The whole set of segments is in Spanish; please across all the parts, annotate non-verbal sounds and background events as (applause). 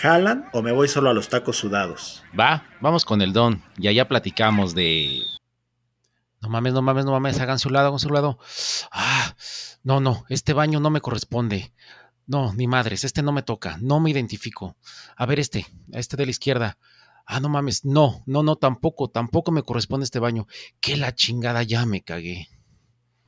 ¿jalan o me voy solo a los tacos sudados? Va, vamos con el don y allá platicamos de... No mames, no mames, no mames, hagan su lado, hagan su lado. Ah, no, no, este baño no me corresponde. No, ni madres, este no me toca, no me identifico. A ver este, este de la izquierda. Ah, no mames, no, no, no, tampoco, tampoco me corresponde este baño. Que la chingada ya me cagué.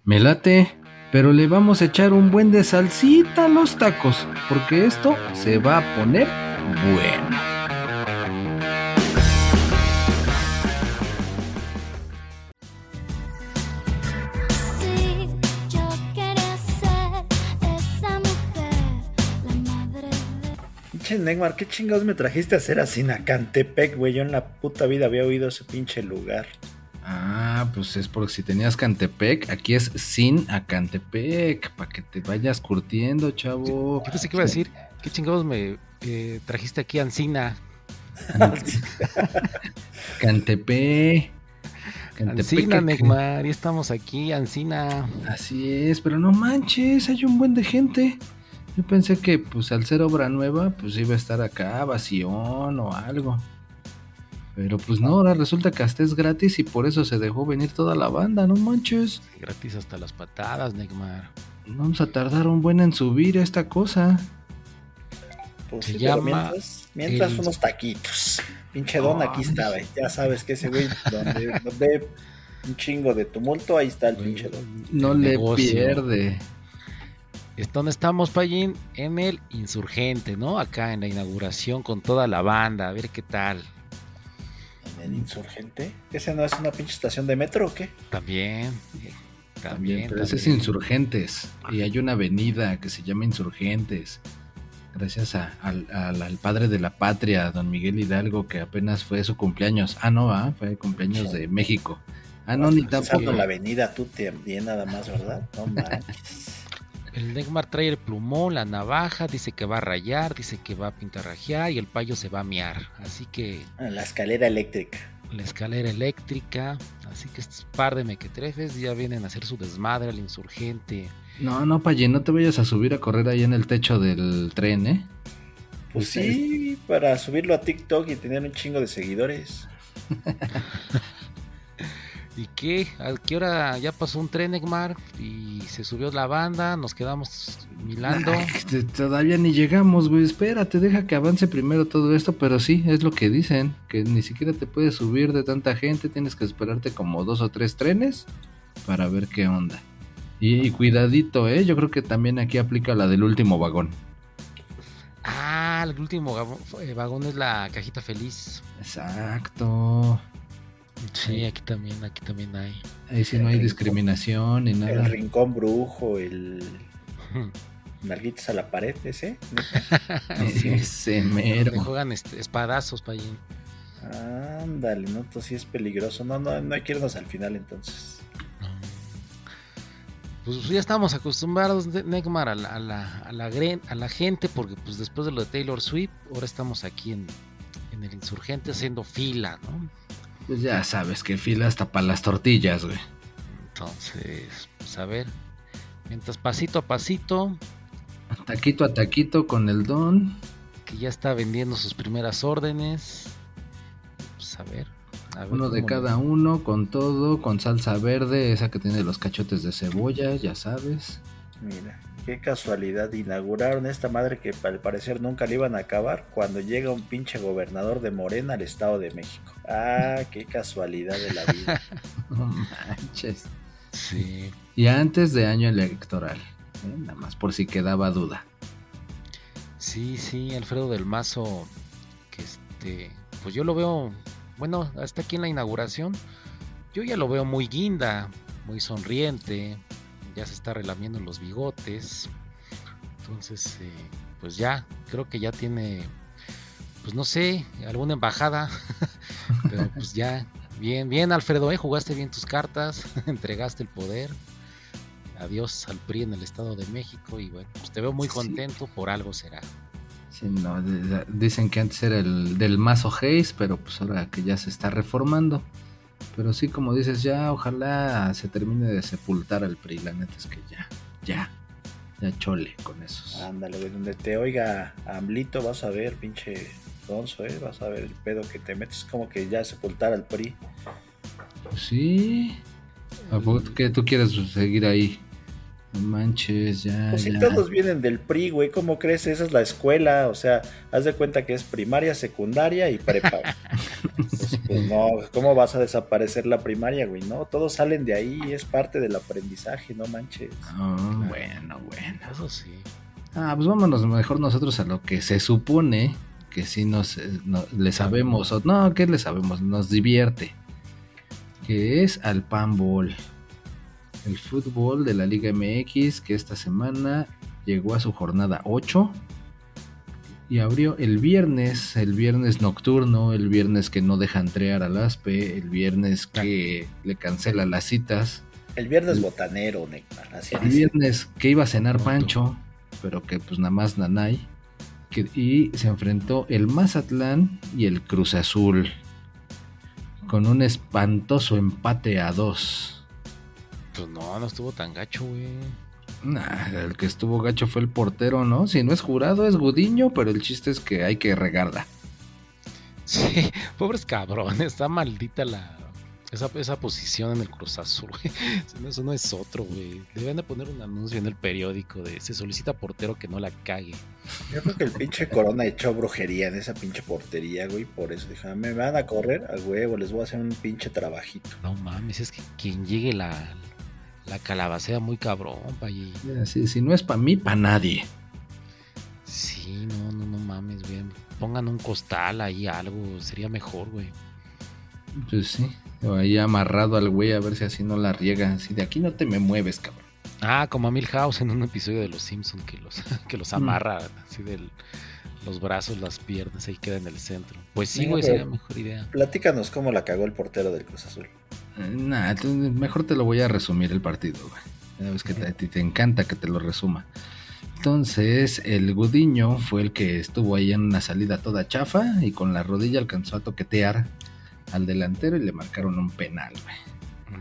Me late, pero le vamos a echar un buen de salsita a los tacos, porque esto se va a poner bueno. Sí, yo quería ser esa mujer, la madre de... Pinche Neymar, ¿qué chingados me trajiste a hacer a Sinacantepec, güey? Yo en la puta vida había oído ese pinche lugar. Ah, pues es porque si tenías Cantepec, aquí es sin a Cantepec, para que te vayas curtiendo, chavo. Yo pensé que iba a decir, ¿qué chingados me eh, trajiste aquí, Ancina? (laughs) Cantepec. Ancina, Neymar, ya estamos aquí, Ancina. Así es, pero no manches, hay un buen de gente. Yo pensé que pues al ser obra nueva, pues iba a estar acá, vación o algo. Pero pues no, ahora resulta que hasta es gratis y por eso se dejó venir toda la banda, no manches. Gratis hasta las patadas, Neymar. Vamos a tardar un buen en subir esta cosa. Pues Se sí, pero llama mientras, mientras el- unos taquitos. Pinche don aquí está. Ya sabes que ese güey, donde, donde un chingo de tumulto, ahí está el pinche don. No le Negocio. pierde. Es donde estamos, Payín, en el Insurgente, ¿no? Acá en la inauguración con toda la banda, a ver qué tal. En el insurgente. ¿Ese no es una pinche estación de metro o qué? También, eh, También, también. pero ese es. Insurgentes. Y hay una avenida que se llama Insurgentes. Gracias a- al, al- al padre de la patria, don Miguel Hidalgo, que apenas fue su cumpleaños. Ah, no, ah, fue cumpleaños de México. Ah, no, ni Pasando tampoco. la avenida, tú también nada más, ¿verdad? No manches. (laughs) El Neymar trae el plumón, la navaja, dice que va a rayar, dice que va a pintarrajear y el payo se va a miar. Así que La escalera eléctrica. la escalera eléctrica, así que estos par de mequetrefes ya vienen a hacer su desmadre al insurgente. No, no, Paye, no te vayas a subir a correr ahí en el techo del tren, ¿eh? Pues sí, para subirlo a TikTok y tener un chingo de seguidores. (laughs) ¿Y qué? ¿A qué hora ya pasó un tren, Neymar? Y se subió la banda, nos quedamos milando. Ay, todavía ni llegamos, güey. Espérate, deja que avance primero todo esto. Pero sí, es lo que dicen. Que ni siquiera te puedes subir de tanta gente. Tienes que esperarte como dos o tres trenes para ver qué onda. Y, y cuidadito, ¿eh? Yo creo que también aquí aplica la del último vagón. Ah, el último gabo- eh, vagón es la cajita feliz. Exacto. Sí, aquí también, aquí también hay. Ahí sí no hay discriminación ni El nada. rincón brujo, el nalguitas a la pared, ese. (laughs) (laughs) Ese mero. Me juegan este, espadazos, Payín. Ándale, no, esto sí es peligroso. No, no, no hay que irnos al final entonces. Pues ya estamos acostumbrados, Ne- Neymar, a la, a, la, a, la, a la gente, porque pues después de lo de Taylor Swift, ahora estamos aquí en, en el Insurgente haciendo fila, ¿no? Pues ya sabes que fila hasta para las tortillas, güey. Entonces, pues a ver, mientras pasito a pasito, Taquito a taquito con el don. que ya está vendiendo sus primeras órdenes, pues a ver. Ver Uno de cada uno, con todo, con salsa verde, esa que tiene los cachotes de cebolla, ya sabes. Mira, qué casualidad. Inauguraron esta madre que al parecer nunca le iban a acabar cuando llega un pinche gobernador de Morena al Estado de México. Ah, (laughs) qué casualidad de la vida. (laughs) No manches. Sí, Y antes de año electoral, ¿eh? nada más por si quedaba duda. sí, sí, Alfredo del Mazo, que este, pues yo lo veo, bueno, hasta aquí en la inauguración, yo ya lo veo muy guinda, muy sonriente, ya se está relamiendo los bigotes, entonces, eh, pues ya, creo que ya tiene pues no sé, alguna embajada. (laughs) Pero pues ya, bien, bien, Alfredo, ¿eh? jugaste bien tus cartas, (laughs) entregaste el poder. Adiós al PRI en el Estado de México y bueno, pues te veo muy Sí. contento, por algo será. Sí, no, de- de- dicen que antes era el del mazo Hayes, pero pues ahora que ya se está reformando. Pero sí, como dices, ya ojalá se termine de sepultar al PRI. La neta es que ya, ya, ya chole con esos. Ándale, güey, donde te oiga Amlito, vas a ver, pinche Gonzo, ¿eh? Vas a ver el pedo que te metes, como que ya sepultar al PRI. Sí. ¿A poco tú, qué, tú quieres seguir ahí? No manches, ya, Pues si todos vienen del PRI, güey, ¿cómo crees? Esa es la escuela, o sea, haz de cuenta que es primaria, secundaria y prepa. (laughs) pues, pues no, ¿cómo vas a desaparecer la primaria, güey? No, todos salen de ahí, es parte del aprendizaje, no manches. Ah, bueno, bueno. Eso sí. Ah, pues vámonos mejor nosotros a lo que se supone que sí nos eh, no- le sabemos, o no, que le sabemos, nos divierte. Que es al panball. El fútbol de la Liga MX que esta semana llegó a su jornada 8 y abrió el viernes, el viernes nocturno, el viernes que no deja entrear al ASPE, el viernes que le cancela las citas. El viernes botanero, Neymar, El viernes que iba a cenar. Pancho, pero que pues nada más Nanay. que- y se enfrentó el Mazatlán y el Cruz Azul. Con un espantoso empate a dos. Pues no, no estuvo tan gacho, güey. Nah, el que estuvo gacho fue el portero, ¿no? Si no es jurado, es Gudiño, pero el chiste es que hay que regarla. Sí, (laughs) pobres cabrones, está maldita la esa, esa posición en el Cruz Azul, güey. Eso no- es otro, güey. Deben de poner un anuncio en el periódico de se solicita portero que no la cague. Yo creo que el pinche Corona echó brujería en esa pinche portería, güey, por eso dijo, "Ah, me van a correr a huevo, les voy a hacer un pinche trabajito. No mames, es que quien llegue la, la calabacea muy cabrón, pay. Así, si no es para mí, para nadie. Sí, no, no, no mames, güey. Pongan un costal ahí, algo, sería mejor, güey. Pues sí, o ahí amarrado al güey a ver si así no la riega. Así de aquí no te me mueves, cabrón. Ah, como a Milhouse en un episodio de Los Simpsons que los, (laughs) que los amarra así de los brazos, las piernas, ahí queda en el centro. Pues sí, güey, sería mejor idea. Platícanos cómo la cagó el portero del Cruz Azul. Eh, Nah, mejor te lo voy a resumir el partido, güey. Ya ves que te- a ti te encanta que te lo resuma. Entonces, el Gudiño fue el que estuvo ahí en una salida toda chafa y con la rodilla alcanzó a toquetear al delantero y le marcaron un penal, güey.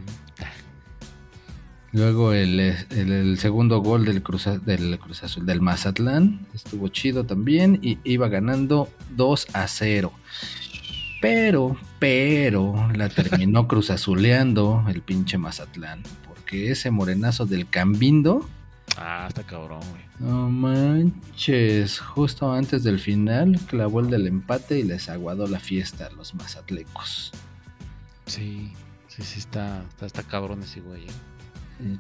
Luego el, el- el segundo gol del Cruz, del Cruz Azul, del Mazatlán, estuvo chido también y iba ganando 2 a 0. Pero, pero, la terminó (laughs) Cruz Azuleando el pinche Mazatlán. Porque ese morenazo del Cambindo, Ah, está cabrón, güey. no manches, justo antes del final clavó el del empate y les aguadó la fiesta a los mazatlecos. Sí, sí, sí, está, está, está cabrón ese güey. ¿eh?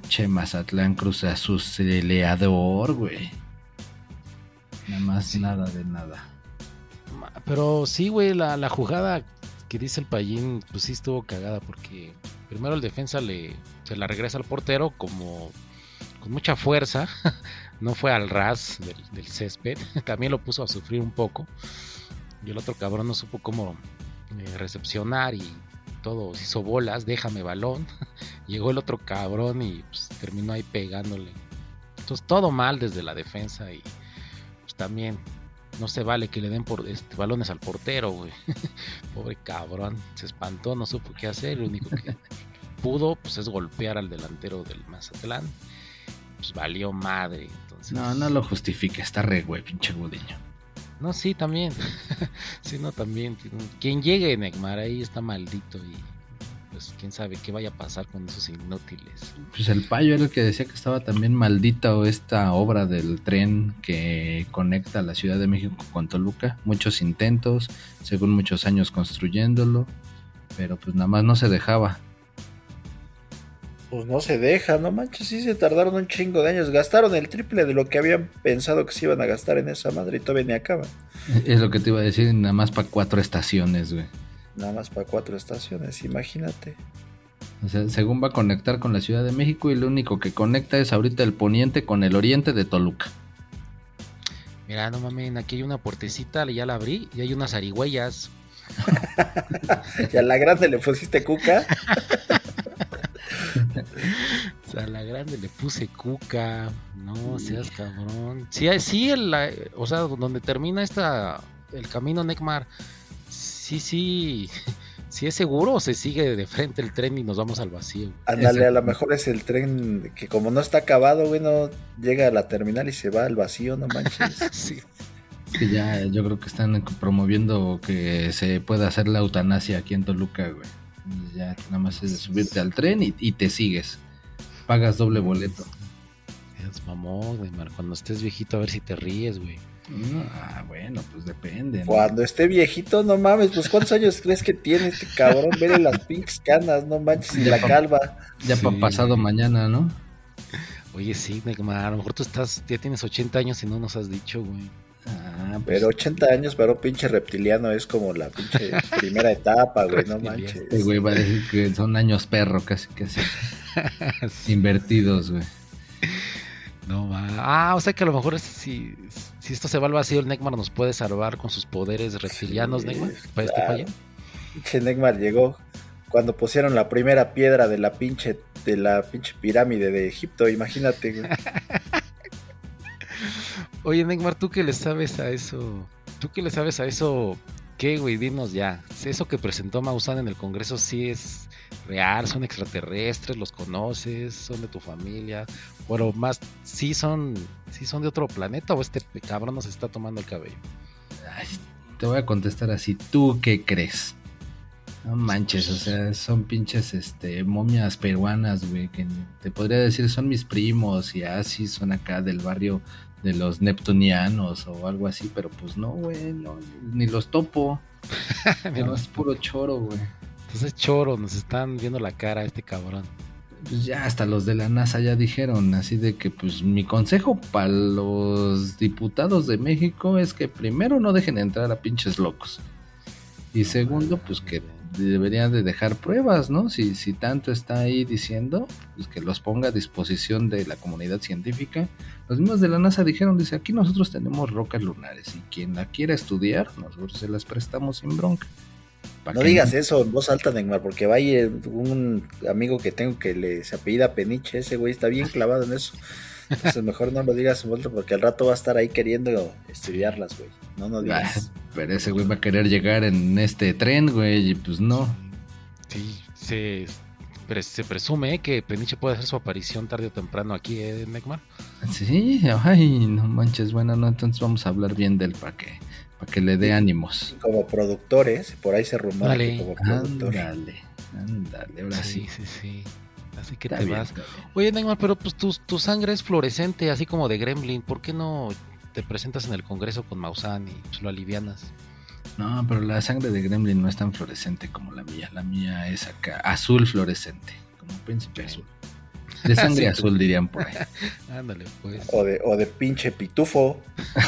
Che, Mazatlán Cruz Azuleador, güey. Nada más Sí. nada de nada. Pero sí, güey, la, la jugada que dice el Payín, pues sí estuvo cagada porque primero el defensa le se la regresa al portero como con mucha fuerza, (laughs) no fue al ras del, del césped, (laughs) también lo puso a sufrir un poco y el otro cabrón no supo cómo eh, recepcionar y todo se hizo bolas, déjame balón, (laughs) llegó el otro cabrón y pues, terminó ahí pegándole. Entonces todo mal desde la defensa y pues también no se vale que le den por este, balones al portero, güey. (laughs) Pobre cabrón, se espantó, no supo qué hacer. Lo único que (laughs) pudo, pues, es golpear al delantero del Mazatlán. Pues valió madre. No, no lo justifica, está re, güey, pinche Gudiño. No, sí, también. (laughs) sí, también. Quien llegue, Neymar, ahí está maldito y pues quién sabe qué vaya a pasar con esos inútiles. Pues el payo era el que decía que estaba también maldita esta obra del tren que conecta la Ciudad de México con Toluca. Muchos intentos, según muchos años construyéndolo, pero pues nada más no se dejaba. Pues no se deja, no manches, sí se tardaron un chingo de años. Gastaron el triple de lo que habían pensado que se iban a gastar en esa madre y todavía ni acaba. Es lo que te iba a decir, nada más para cuatro estaciones, güey. Nada más para cuatro estaciones, imagínate. O sea, según va a conectar con la Ciudad de México y lo único que conecta es ahorita el poniente con el oriente de Toluca. Mira, no mames, aquí hay una puertecita, ya la abrí y hay unas arigüeyas. (laughs) Y a la grande le pusiste cuca. (laughs) (laughs) O sea, a la grande le puse cuca. No seas cabrón. Sí, sí, el, la- o sea, donde termina esta, el camino Necmar. Sí, sí. (laughs) Sí es seguro o se sigue de frente el tren y nos vamos al vacío. Ándale, a lo mejor es el tren que como no está acabado, güey, no llega a la terminal y se va al vacío, no manches. (laughs) Sí. Es que ya yo creo que están promoviendo que se pueda hacer la eutanasia aquí en Toluca, güey. Ya nada más es de subirte al tren y, y te sigues. Pagas doble boleto. Es mamón. Cuando estés viejito a ver si te ríes, güey. Ah, bueno, pues depende. ¿no? Cuando esté viejito, no mames, pues ¿cuántos años (laughs) crees que tiene este cabrón? Vele las pinches canas, no manches, y la pa- calva. Ya Sí. para pasado mañana, ¿no? Oye, sí, Neymar. A lo mejor tú estás, ya tienes 80 años y no nos has dicho, güey. Ah, pues, Pero 80 años para un pinche reptiliano es como la pinche (laughs) primera etapa, güey, no manches. este güey va a decir que son años perro, casi, casi. (laughs) Invertidos, güey. No va. Ah, o sea que a lo mejor es- si, si esto se va al vacío, el Necmar nos puede salvar con sus poderes reptilianos, Sí. Para este claro. Pinche Neymar llegó cuando pusieron la primera piedra de la pinche de la pinche pirámide de Egipto, imagínate. güey. (laughs) Oye, Necmar, ¿tú qué le sabes a eso? ¿Tú qué le sabes a eso? ¿Qué, güey? Dinos ya. Eso que presentó Maussan en el Congreso sí es real, son extraterrestres, los conoces, son de tu familia. Pero más, sí son, sí son de otro planeta o este cabrón nos está tomando el cabello. Ay, te voy a contestar así. ¿Tú qué crees? No manches, o sea, son pinches este, momias peruanas, güey, que te podría decir son mis primos y así son acá del barrio de los neptunianos o algo así, pero pues no, güey, no, ni los topo. (laughs) No, es puro choro, güey. Entonces, choro, nos están viendo la cara a este cabrón. Pues ya hasta los de la NASA ya dijeron, así de que pues mi consejo para los diputados de México es que primero no dejen entrar a pinches locos. Y segundo, pues que deberían de dejar pruebas, ¿no? Si, si tanto está ahí diciendo, pues que los ponga a disposición de la comunidad científica. Los mismos de la NASA dijeron, dice, aquí nosotros tenemos rocas lunares y quien la quiera estudiar, nosotros se las prestamos sin bronca. No digas eso en voz alta, Neymar, porque va a ir un amigo que tengo que le se apellida Peniche, ese güey está bien clavado en eso. Entonces mejor no lo digas en voz alta porque al rato va a estar ahí queriendo estudiarlas, güey. No, no digas. Ah, Pero ese güey va a querer llegar en este tren, güey, y pues no. Sí, se, pre- se presume eh, que Peniche puede hacer su aparición tarde o temprano aquí, ¿eh, Necmar? Sí, ay, no manches, bueno, no, entonces vamos a hablar bien de él para que, para que le dé ánimos. Como productores, por ahí se rumora Dale. que como productor. Ándale, ándale, ahora sí. sí, sí. Así que Está te bien, vas. Oye, Neymar, pero pues tu, tu sangre es fluorescente, así como de Gremlin. ¿Por qué no te presentas en el Congreso con Maussan y pues, lo alivianas? No, pero la sangre de Gremlin no es tan fluorescente como la mía. La mía es acá, azul fluorescente, como príncipe azul. De (laughs) sangre Sí, azul dirían por ahí. (laughs) Ándale, pues. O de, o de pinche pitufo. (laughs)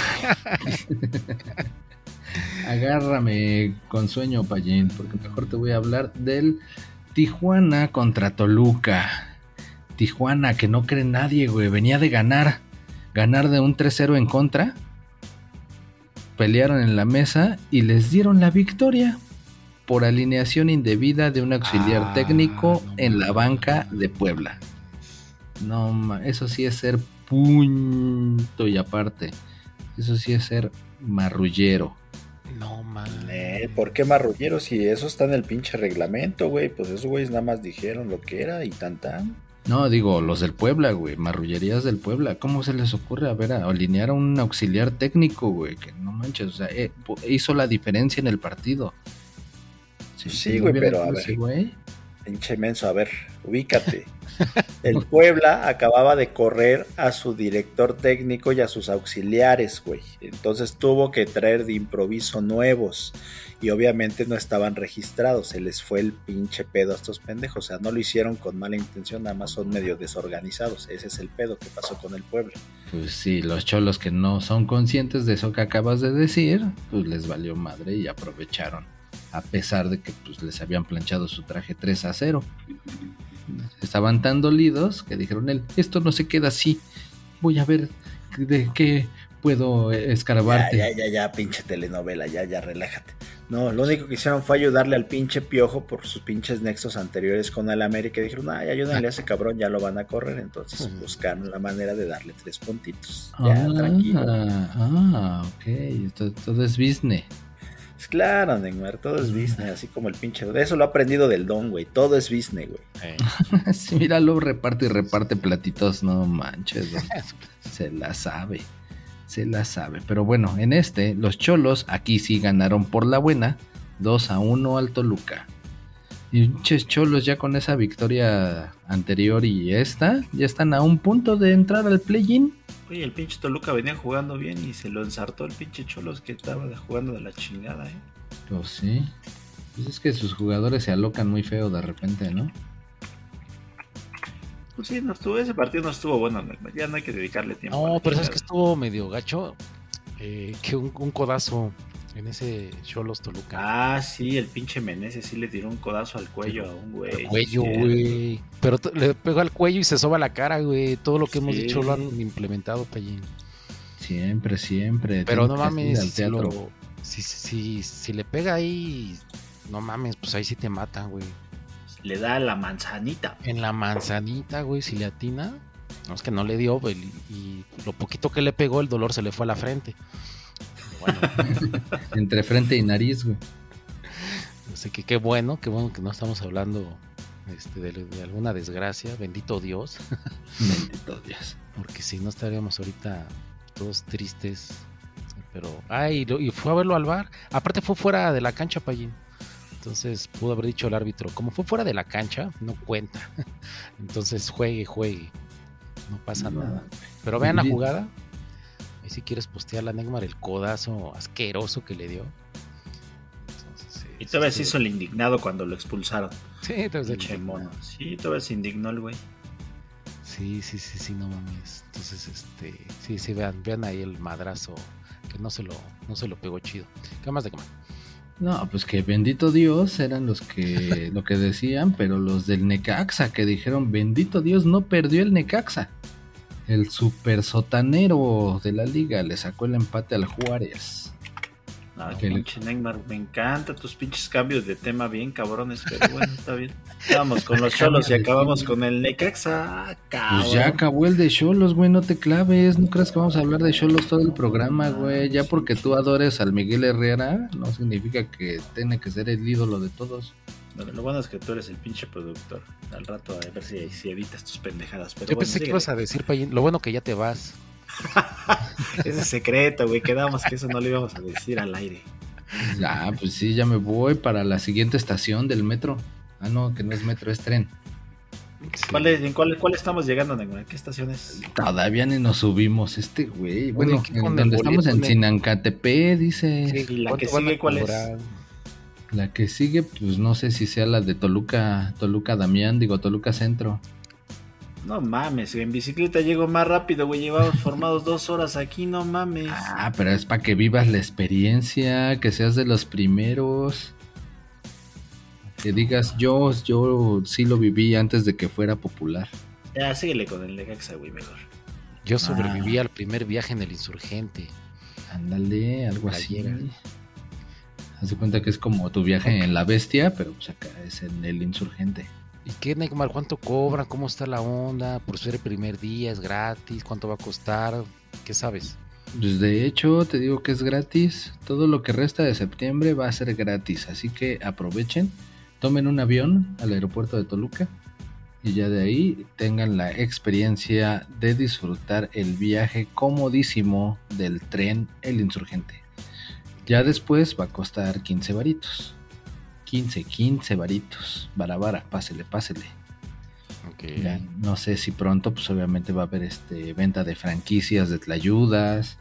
Agárrame con sueño, Payín, porque mejor te voy a hablar del Tijuana contra Toluca. Tijuana, que no cree nadie, güey. Venía de ganar. Ganar de un 3-0 en contra. Pelearon en la mesa y les dieron la victoria por alineación indebida de un auxiliar Ah, técnico no en la banca de Puebla. No, eso sí es ser punto y aparte. Eso sí es ser marrullero. No, man. Eh, ¿Por qué marrulleros? Si eso está en el pinche reglamento, güey. Pues esos güeyes nada más dijeron lo que era y tan tan. No, digo, los del Puebla, güey, marrullerías del Puebla. ¿Cómo se les ocurre a ver a alinear a un auxiliar técnico, güey? Que no manches, o sea, eh, hizo la diferencia en el partido. Sí, güey, pero a ver. güey, Pinche menso, a ver, ubícate. El Puebla acababa de correr a su director técnico y a sus auxiliares, güey. Entonces tuvo que traer de improviso nuevos. Y obviamente no estaban registrados. Se les fue el pinche pedo a estos pendejos. O sea, no lo hicieron con mala intención, nada más son medio desorganizados. Ese es el pedo que pasó con el Puebla. Pues sí, los cholos que no son conscientes de eso que acabas de decir, pues les valió madre y aprovecharon. A pesar de que pues, les habían planchado su traje 3 a 0. Estaban tan dolidos que dijeron él, esto no se queda así. Voy a ver de qué puedo eh, Ya, ya, ya, ya, pinche telenovela, ya, ya, relájate. No, lo único que hicieron fue ayudarle al pinche piojo por sus pinches nexos anteriores con el América. Dijeron, ay, ayúdenle a ese cabrón, ya lo van a correr. Entonces Ujú. buscaron la manera de darle tres puntitos. Ya, ah, tranquilo. ah, ok. Esto- todo es business. Pues claro, Neymar, todo es business, así como el pinche. Eso lo ha aprendido del don, güey. Todo es business, güey. Eh, (laughs) sí, míralo, reparte y reparte platitos. No manches, güey. se la sabe. Se la sabe. Pero bueno, en este, los cholos aquí sí ganaron por la buena. 2 a 1 al Toluca. Y pinches cholos ya con esa victoria anterior y esta, ya están a un punto de entrar al play-in. Oye, el pinche Toluca venía jugando bien y se lo ensartó el pinche Cholos que estaba jugando de la chingada, ¿eh? Pues sí. Pues es que sus jugadores se alocan muy feo de repente, ¿no? Pues sí, no estuvo, ese partido no estuvo bueno. Ya no hay que dedicarle tiempo. a No, pero sabes que estuvo medio gacho. eh, que un, un codazo en ese Cholos Toluca. Ah, sí, el pinche Meneses sí le tiró un codazo al cuello a un güey. El cuello, sí, güey. Pero le pegó al cuello y se soba la cara, güey. Todo lo que hemos dicho lo han implementado, Payín. Siempre, siempre. Pero no mames, al si, lo- si, si, si le pega ahí, no mames, pues ahí sí te matan, güey. Le da la manzanita. En la manzanita, güey, si le atina. No es que no le dio, güey. Y lo poquito que le pegó, el dolor se le fue a la frente. Bueno, (laughs) Entre frente y nariz, güey. así que qué bueno, qué bueno que no estamos hablando este, de, de alguna desgracia. Bendito Dios. (laughs) Bendito Dios. Porque si no estaríamos ahorita todos tristes. Pero, ay, y fue a verlo al bar. Aparte fue fuera de la cancha, Payín. Entonces pudo haber dicho el árbitro, como fue fuera de la cancha, no cuenta. (laughs) Entonces juegue, juegue. No pasa No. nada. Pero vean la jugada. Si quieres postear la Neymar, el codazo asqueroso que le dio. Entonces, Y todavía sí, se hizo el indignado cuando lo expulsaron. Sí, Pinche mono. Sí, todavía se indignó el güey. Sí, sí, sí, sí, no mames. Entonces, este, sí, sí, vean, vean ahí el madrazo que no se lo, no se lo pegó chido. ¿Qué más de qué más? No, pues que bendito Dios eran los que (laughs) lo que decían, pero los del Necaxa que dijeron bendito Dios no perdió el Necaxa. El super sotanero de la liga le sacó el empate al Juárez. Le- pinche Neymar, me encantan tus pinches cambios de tema bien cabrones, pero bueno, está bien. Estábamos con los (laughs) cholos y acabamos con el Necaxa. Ah, cabrón. Pues ya acabó el de Cholos, güey, no te claves, no creas que vamos a hablar de Cholos todo el programa, güey. Ya porque tú adores al Miguel Herrera, no significa que tiene que ser el ídolo de todos. Bueno, lo bueno es que tú eres el pinche productor. Al rato a ver si, si editas tus pendejadas. Pero Yo bueno, pensé que ibas a decir, Payín, lo bueno que ya te vas. (laughs) Ese es secreto, güey. Quedamos que eso no lo íbamos a decir al aire. Ya, pues sí, ya me voy para la siguiente estación del metro. Ah, no, que no es metro, es tren. Sí. ¿Cuál es- ¿En cuál, cuál estamos llegando, Neymar? ¿Qué estación es? Todavía ni nos subimos, este güey. Bueno, ¿qué en con el donde estamos en? Sinancatepé, dice. Sí, ¿Y la que ¿cuánto van a sigue cuál es? La que sigue, pues no sé si sea la de Toluca, Toluca Damián, digo Toluca Centro. No mames, en bicicleta llego más rápido, güey. Llevamos formados dos horas aquí, no mames. Ah, pero es para que vivas la experiencia, que seas de los primeros. Que digas, yo, yo sí lo viví antes de que fuera popular. Ya, síguele con el Necaxa, güey, mejor. Yo sobreviví Ah. al primer viaje en el insurgente. Ándale, algo así. De cuenta que es como tu viaje en la bestia, pero pues acá es en el insurgente. ¿Y qué, Neymar? ¿Cuánto cobran? ¿Cómo está la onda? ¿Por ser el primer día? ¿Es gratis? ¿Cuánto va a costar? ¿Qué sabes? Pues de hecho, te digo que es gratis. Todo lo que resta de septiembre va a ser gratis. Así que aprovechen, tomen un avión al aeropuerto de Toluca y ya de ahí tengan la experiencia de disfrutar el viaje comodísimo del tren El Insurgente. Ya después va a costar 15 varitos. 15, 15 varitos. Vara, vara, pásele, pásele. Ok. Ya, no sé si pronto, pues obviamente va a haber este venta de franquicias de tlayudas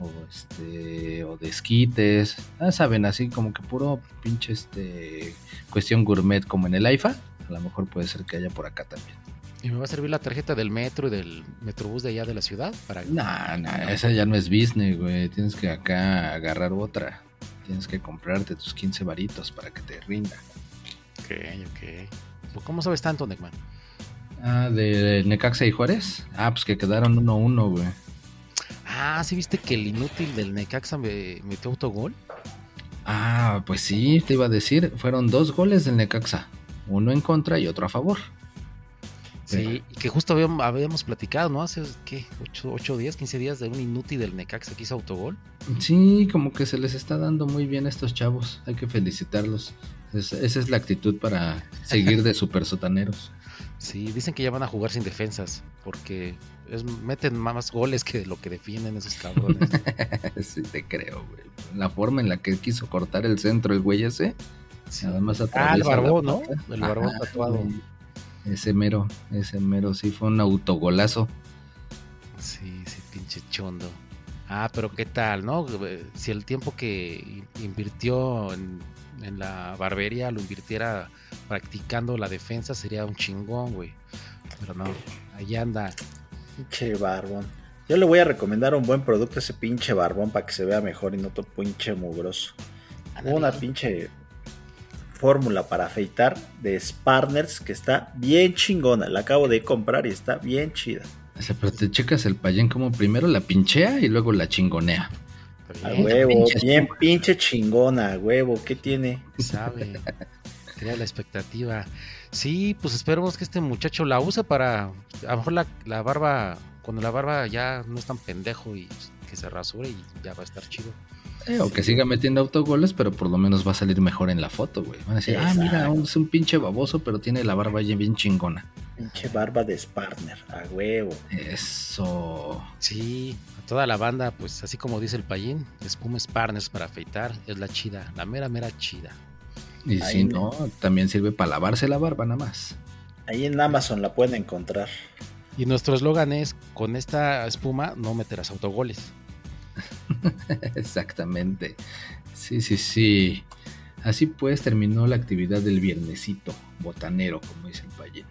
o este o de esquites. Ah, saben, así como que puro pinche este cuestión gourmet como en el AIFA. A lo mejor puede ser que haya por acá también. ¿Y me va a servir la tarjeta del metro y del metrobús de allá de la ciudad? Para... Nah, nah, esa ya no es business, güey. Tienes que acá agarrar otra. Tienes que comprarte tus 15 varitos para que te rinda. Ok, ok. ¿Cómo sabes tanto, Neymar? Ah, de Necaxa y Juárez. Ah, pues que quedaron 1-1, güey. Ah, Ah, ¿sí viste que el inútil del Necaxa me metió autogol? Ah, pues sí, te iba a decir, fueron dos goles del Necaxa, uno en contra y otro a favor. Sí, y que justo habíamos, habíamos platicado, ¿no? Hace, ¿qué? 8, días, 15 días de un inútil del Necaxa que hizo autogol. Sí, como que se les está dando muy bien a estos chavos, hay que felicitarlos. Es- esa es la actitud para seguir de super sotaneros. (laughs) Sí, dicen que ya van a jugar sin defensas, porque es, meten más goles que lo que defienden esos cabrones. (laughs) sí, te creo, güey. La forma en la que quiso cortar el centro el güey ese, Sí. nada más Ah, el barbón, ¿no? El barbón tatuado. güey. Ese mero, ese mero, sí fue un autogolazo. Sí, sí, pinche chondo. Ah, pero qué tal, ¿no? Si el tiempo que in- invirtió en, en la barbería lo invirtiera practicando la defensa, sería un chingón, güey. Pero no, ahí anda. Pinche barbón. Yo le voy a recomendar un buen producto a ese pinche barbón para que se vea mejor y no todo pinche mugroso. Una pinche fórmula para afeitar de Sparners que está bien chingona. La acabo de comprar y está bien chida. O sea, pero te checas el payén como primero la pinchea y luego la chingonea. A Bien, huevo, pinche bien pinche chingona, a huevo. ¿Qué tiene? sabe. Crea la expectativa. Sí, pues esperemos que este muchacho la use para. A lo mejor la, la barba. Cuando la barba ya no es tan pendejo y que se rasure y ya va a estar chido. Eh, o que siga metiendo autogoles, pero por lo menos va a salir mejor en la foto, güey. Van a decir, ah, mira, es un pinche baboso, pero tiene la barba ya bien chingona. Pinche barba de Sparner, a huevo. Eso. Sí, a toda la banda, pues así como dice el payín, espuma Sparners para afeitar, es la chida, la mera mera chida. Y Ahí si me- no, también sirve para lavarse la barba nada más. Ahí en Amazon la pueden encontrar. Y nuestro eslogan es, con esta espuma no meterás autogoles. (laughs) Exactamente. Sí, sí, sí. Así pues terminó la actividad del viernesito botanero, como dice el.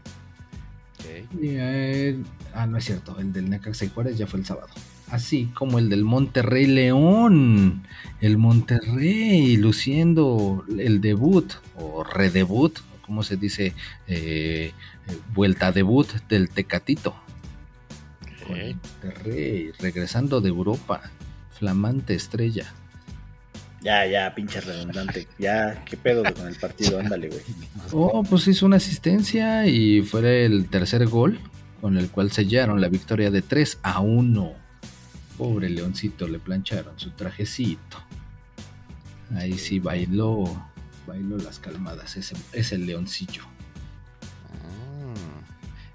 Y, eh, ah, no es cierto, el del Necaxa y Juárez ya fue el sábado. Así como el del Monterrey León. El Monterrey luciendo el debut o redebut, como se dice, eh, vuelta debut del Tecatito. Con Ok. Monterrey regresando de Europa, flamante estrella. Ya, ya, pinche redundante. Ya, qué pedo con el partido, ándale, güey. Oh, pues hizo una asistencia y fue el tercer gol con el cual sellaron la victoria de 3 a 1. Pobre Leoncito, le plancharon su trajecito. Ahí sí bailó, bailó las calmadas, ese, ese leoncillo.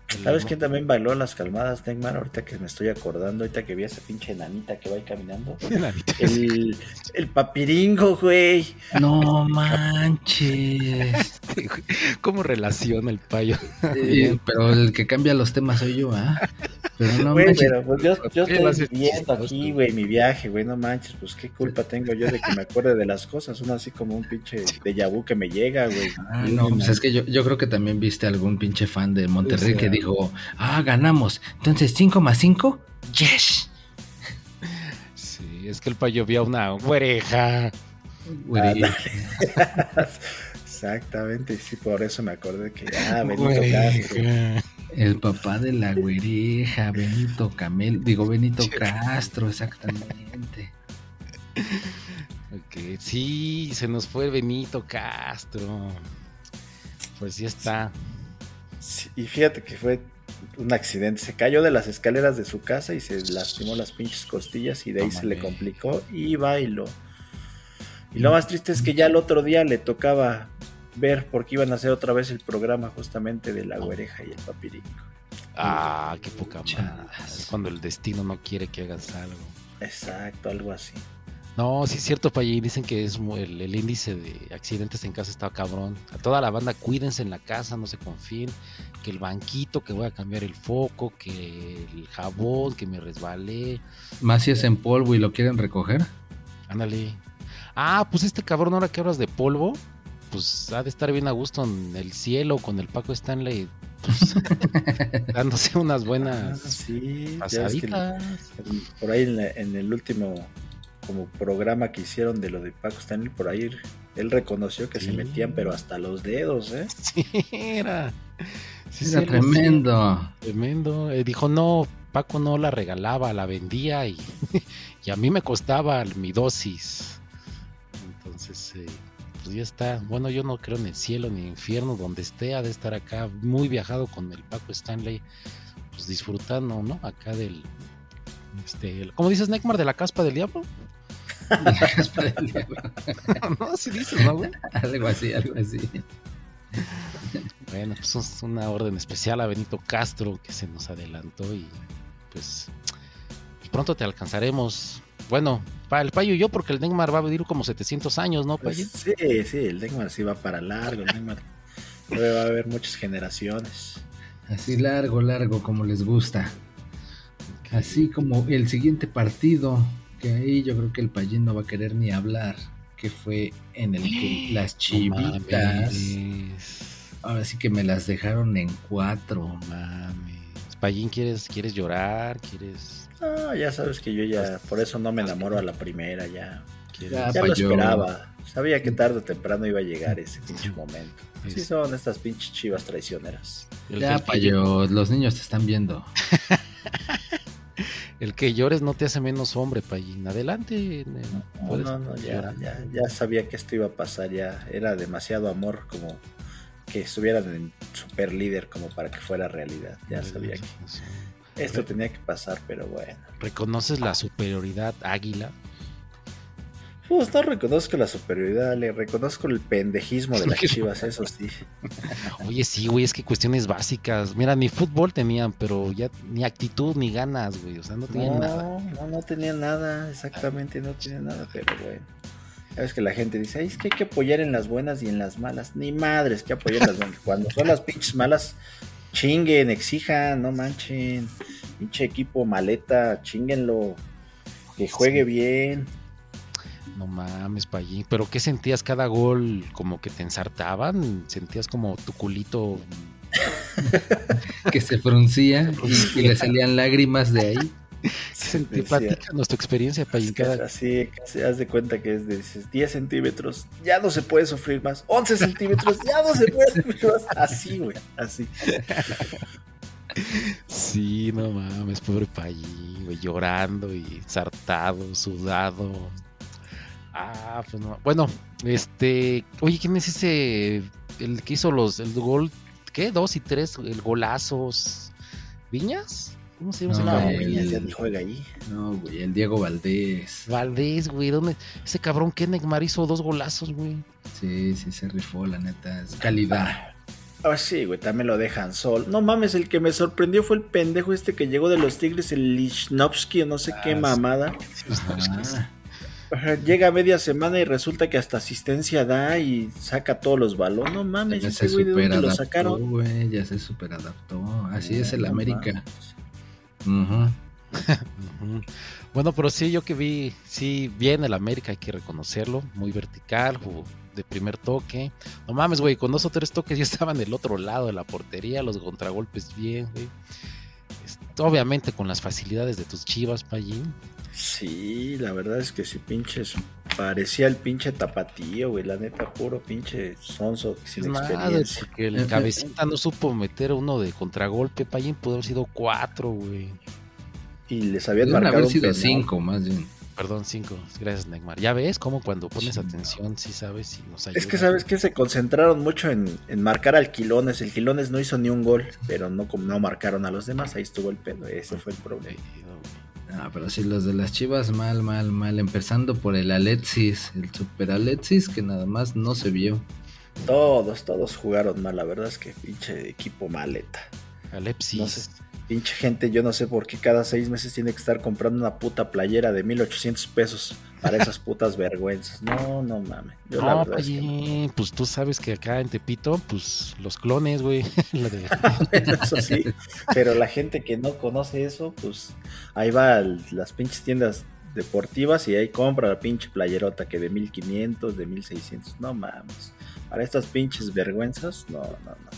El ¿Sabes quién también bailó las calmadas, Neymar? Ahorita que me estoy acordando, ahorita que vi a esa pinche nanita que va ahí caminando. (laughs) El, el papiringo, güey. No manches. (laughs) ¿Cómo relaciona el payo? Eh, pero el que cambia los temas soy yo, ¿ah? (laughs) Pero no Güey, manches. pero pues yo, yo ¿Qué va a estoy ser viendo chistoso? aquí, güey, mi viaje, güey, no manches, pues qué culpa tengo yo de que me acuerde de las cosas, uno así como un pinche de vu que me llega, güey. Ah, no, pues es que yo, yo creo que también viste algún pinche fan de Monterrey que dijo, ah, ganamos. Entonces, 5 más 5, yes. Sí, es que el payo vio una güereja. Güey, (laughs) Exactamente, sí, por eso me acordé que, ah, Benito Castro. El papá de la güereja, Benito Camel, digo Benito Castro, exactamente. Ok, Sí, se nos fue Benito Castro. Pues sí está. Sí, y fíjate que fue un accidente, se cayó de las escaleras de su casa y se lastimó las pinches costillas y de ahí se le complicó y bailó. Y lo más triste es que ya el otro día le tocaba ver porque iban a hacer otra vez el programa justamente de la güereja y el papiringo. Ah, qué poca madre. Es cuando el destino no quiere que hagas algo. Exacto, algo así. No, sí es cierto, Payín. Dicen que es el, el índice de accidentes en casa está cabrón. A toda la banda, cuídense en la casa, no se confíen. Que el banquito, que voy a cambiar el foco, que el jabón, que me resbalé. Más si es en polvo y lo quieren recoger. Ándale. Ah, pues este cabrón, ahora que hablas de polvo, pues ha de estar bien a gusto en el cielo con el Paco Stanley. Pues, (laughs) dándose unas Ah, buenas sí, que el- pasaditas. el- por ahí en, la- en el último como programa que hicieron de lo de Paco Stanley, por ahí él reconoció que se Sí. metían, pero hasta los dedos, ¿eh? (laughs) Sí, era. Sí, Era sí, tremendo. Tremendo. Eh, dijo, no, Paco no la regalaba, la vendía y, (laughs) y a mí me costaba mi dosis. Entonces, eh, pues ya está. Bueno, yo no creo en el cielo ni en el infierno, donde esté, ha de estar acá muy viajado con el Paco Stanley, pues disfrutando, ¿no? Acá del. Este, el- ¿Cómo dices, Neckmar, de la caspa del diablo? (laughs) no, sí dices, ¿no, güey? algo así, algo así. Bueno, pues es una orden especial a Benito Castro que se nos adelantó y pues pronto te alcanzaremos. Bueno, para el Payo y yo, porque el Neymar va a vivir como 700 años, ¿no, Pues Payo? sí, sí, el Neymar sí va para largo. El Neymar (laughs) va a haber muchas generaciones. Así largo, largo, como les gusta. Así como el siguiente partido, que ahí yo creo que el Payín no va a querer ni hablar, que fue en el que (gasps) las chivitas, ahora sí que me las dejaron en cuatro. no mames. Payín, ¿quieres, ¿quieres llorar? ¿Quieres...? Ah, ya sabes que yo ya, por eso no me enamoro a la primera, ya. Ya, lo yo. esperaba. (laughs) Sabía que tarde o temprano iba a llegar ese pinche momento. Así Sí. son estas pinches chivas traicioneras. el, Ya, Payo, los niños te están viendo. (laughs) el que llores no te hace menos hombre, Payín. Adelante. No, no, no, ya, ya, ya sabía que esto iba a pasar, ya era demasiado amor como que estuvieran en super líder como para que fuera realidad. Ya sabía que esto tenía que pasar, pero bueno. ¿Reconoces la superioridad águila? Pues no reconozco la superioridad, le reconozco el pendejismo de las (laughs) chivas, eso sí. (laughs) Oye, sí, güey, es que cuestiones básicas. Mira, ni fútbol tenían, pero ya ni actitud ni ganas, güey. O sea, no tenían nada. No, no, no tenía nada, exactamente, no tenía nada, pero bueno. Sabes que la gente dice, "Ay, es que hay que apoyar en las buenas y en las malas. Ni madres que apoyar en las buenas. Cuando son las pinches malas, chinguen, exijan, no manchen. Pinche equipo maleta, chinguenlo. Que juegue bien. No mames, Payín. ¿Pero qué sentías cada gol? ¿Como que te ensartaban? ¿Sentías como tu culito? (laughs) Que se fruncía y, y le salían lágrimas de ahí. ¿Qué sentí? Platícanos tu experiencia, Payín. es que Cada... así, casi haz de cuenta que es de dices, 10 centímetros, ya no se puede sufrir más. 11 centímetros, ya no se puede sufrir más. Así, güey, así. Sí, no mames, pobre Payín, güey, llorando y ensartado, sudado. Ah, pues no. Bueno, este. Oye, ¿quién es ese? El que hizo los. El gol. ¿Qué? Dos y tres. El golazos. ¿Viñas? ¿Cómo se llama No, el- ya ni juega ahí. No, güey, el Diego Valdés. Valdés, güey. ¿Dónde? Ese cabrón que Neymar hizo dos golazos, güey. Sí, sí, se rifó, la neta. Es calidad. Ah, sí, güey, también lo dejan sol. No mames, el que me sorprendió fue el pendejo este que llegó de los Tigres, el Lichnowsky o no sé qué Ah, mamada. Ah, Ajá, Llega a media semana y resulta que hasta asistencia da y saca todos los balones. No mames, ya ese se güey de dónde lo superadaptó, sacaron. güey. Ya se superadaptó. Así es el No América. mames. Ujú. Bueno, pero sí, yo que vi, sí, bien el América, hay que reconocerlo, muy vertical, jugó de primer toque. No mames, güey, con dos o tres toques ya estaban del otro lado de la portería, los contragolpes bien, güey. Este, obviamente con las facilidades de tus chivas, Payín. Sí, la verdad es que sí, pinches. Parecía el pinche tapatío, güey. La neta, puro pinche sonso sin madre, experiencia. porque el cabecita no supo meter uno de contragolpe, Payín pudo haber sido cuatro, güey. Y les habían Deben marcado haber sido cinco, más bien. Perdón, cinco. Gracias, Neymar. Ya ves cómo cuando pones Sí. atención, sí sabes y nos ayuda. Es que sabes que se concentraron mucho en, en marcar al Quilones. El Quilones no hizo ni un gol, pero no, como no marcaron a los demás. Ahí estuvo el pedo. Ese fue el problema. Ah, pero sí, los de las chivas, mal, mal, mal. Empezando por el Alexis, el super Alexis, que nada más no se vio. Todos, todos jugaron mal. La verdad es que pinche equipo maleta. Alepsis. No sé. Pinche gente, yo no sé por qué cada seis meses tiene que estar comprando una puta playera de 1800 pesos para (laughs) esas putas vergüenzas. No, no mames. Yo la No, verdad es que no. Pues tú sabes que acá en Tepito, pues los clones, güey. (laughs) La de- (laughs) Eso sí, pero la gente que no conoce eso, pues ahí va a las pinches tiendas deportivas y ahí compra la pinche playerota que de 1500, de 1600. No mames. Para estas pinches vergüenzas, no, no, no.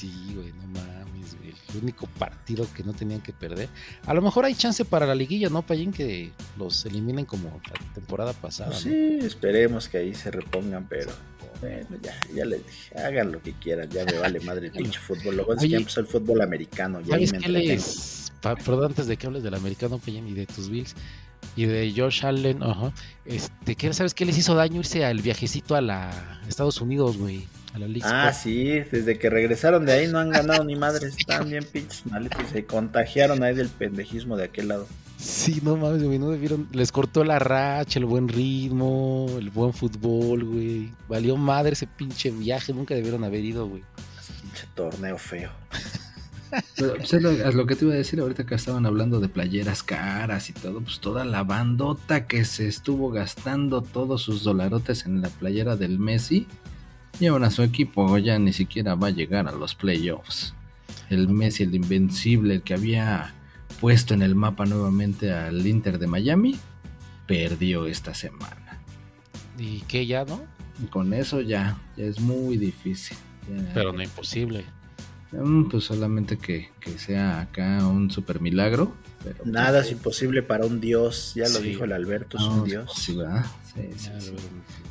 Sí, güey, no mames, güey. El único partido que no tenían que perder. A lo mejor hay chance para la liguilla, ¿no, Payín? Que los eliminen como la temporada pasada. Pues ¿no? sí, esperemos que ahí se repongan, pero Bueno, ya, ya les dije, hagan lo que quieran, ya me vale madre el pinche fútbol. Es Oye, que empezó el fútbol americano, ya ¿Sabes qué les... pa- Perdón, antes de que hables del americano, Peña, y de tus Bills, y de Josh Allen, ajá, este, ¿qué, ¿sabes qué les hizo daño irse al viajecito a la Estados Unidos, güey? A la Ah, sí, desde que regresaron de ahí no han ganado ni madre, están bien pinches maletos y se contagiaron ahí del pendejismo de aquel lado. Sí, no mames, güey, no debieron, les cortó la racha, el buen ritmo, el buen fútbol, güey. Valió madre ese pinche viaje, nunca debieron haber ido, güey. Pinche torneo feo. Pero, pues, es lo, es lo que te iba a decir ahorita que estaban hablando de playeras caras y todo, pues toda la bandota que se estuvo gastando todos sus dolarotes en la playera del Messi y ahora su equipo ya ni siquiera va a llegar a los playoffs. El Messi, el invencible, el que había puesto en el mapa nuevamente al Inter de Miami, perdió esta semana. ¿Y qué ya, no? Y con eso ya, ya es muy difícil. Ya- Pero no imposible. Mm, Pues solamente que, que sea acá un super milagro. Pero pues, Nada es imposible para un dios, ya lo Sí. dijo el Alberto, es no, un dios. sí, ¿verdad? Sí, sí, Ya, sí. güey.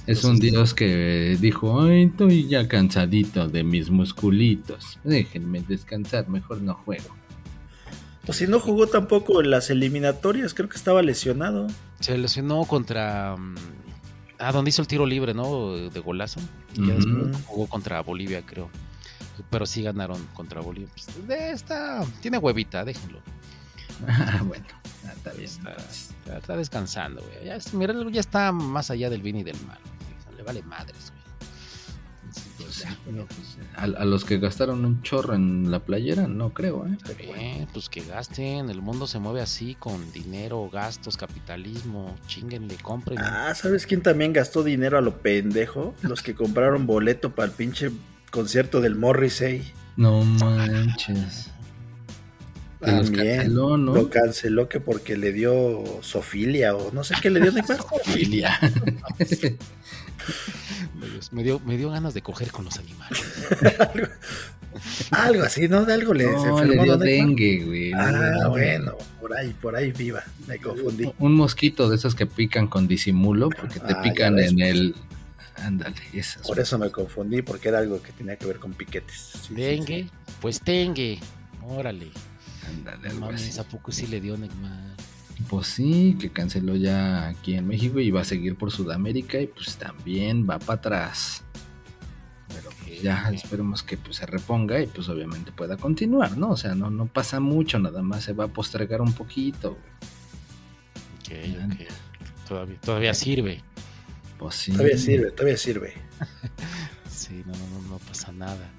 Es un dios que dijo, ay, estoy ya cansadito de mis musculitos. Déjenme descansar, mejor no juego. Pues si no jugó tampoco en las eliminatorias, creo que estaba lesionado. Se lesionó contra. mm, Ah, donde hizo el tiro libre, ¿no? De golazo. Y ya después jugó contra Bolivia, creo. Pero sí ganaron contra Bolivia. Pues, de esta. Tiene huevita, déjenlo. Ah, bueno, ah, está bien. Está, entonces. está- está descansando, güey. Ya, mira, ya está más allá del bien y del mal. güey. Le vale madres, güey. Pues pues, sí, ya, pero, pues, a, a los que gastaron un chorro en la playera, no creo, ¿eh? Pues que gasten. El mundo se mueve así con dinero, gastos, capitalismo. Chinguenle, compren. Ah, ¿sabes quién también gastó dinero a lo pendejo? Los que compraron boleto para el pinche concierto del Morrissey. No manches. También. canceló, ¿no? Lo canceló que porque le dio sofilia o no sé qué le dio Neymar. Filia. (laughs) Dios, Me dio, me dio ganas de coger con los animales. algo, (laughs) algo así, ¿no? De algo le se No, le enfermó, dio dengue, güey. le dio Ah, bueno, por ahí, por ahí viva. Me confundí. Un mosquito de esos que pican con disimulo, porque te Ah, pican en pues. el. Ándale, esas. Por eso me confundí, porque era algo que tenía que ver con piquetes. Sí, Dengue, pues tengue. Órale. Ándale, No mames. ¿a poco sí le dio Neymar? Pues sí, que canceló ya aquí en México y va a seguir por Sudamérica y pues también va para atrás. Pero pues, ya esperemos que pues se reponga y pues obviamente pueda continuar, ¿no? O sea, no, no pasa mucho, nada más se va a postergar un poquito. güey. Ok, ok. Todavía, todavía sirve. Pues sí. Todavía sirve, todavía sirve. (laughs) Sí, no, no, no, no pasa nada.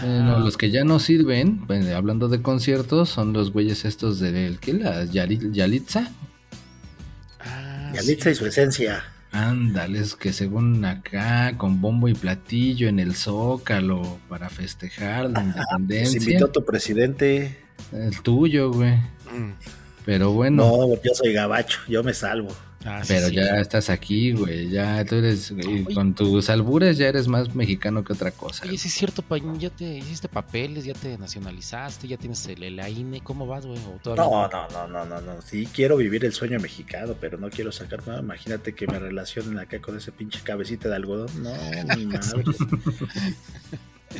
Bueno, Ah, los que ya no sirven, bueno, hablando de conciertos, son los güeyes estos del que la Yali- Yalitza. ah, Yalitza y su esencia. Ándales, que según acá, con bombo y platillo en el Zócalo para festejar la (laughs) Se independencia. invitó a tu presidente. El tuyo, güey. Mm. Pero bueno, No, yo soy gabacho, yo me salvo. Ah, sí, pero sí. ya estás aquí, güey. Ya tú eres, güey, con tus albures ya eres más mexicano que otra cosa. Oye, sí es cierto, Pañón, ya te hiciste papeles, ya te nacionalizaste, ya tienes el, el AINE, ¿cómo vas, güey? ¿O todavía No, no, no, no, no, no. Sí quiero vivir el sueño mexicano, pero no quiero sacar nada. Imagínate que me relacionen acá con ese pinche cabecita de algodón. No, mi (laughs) madre.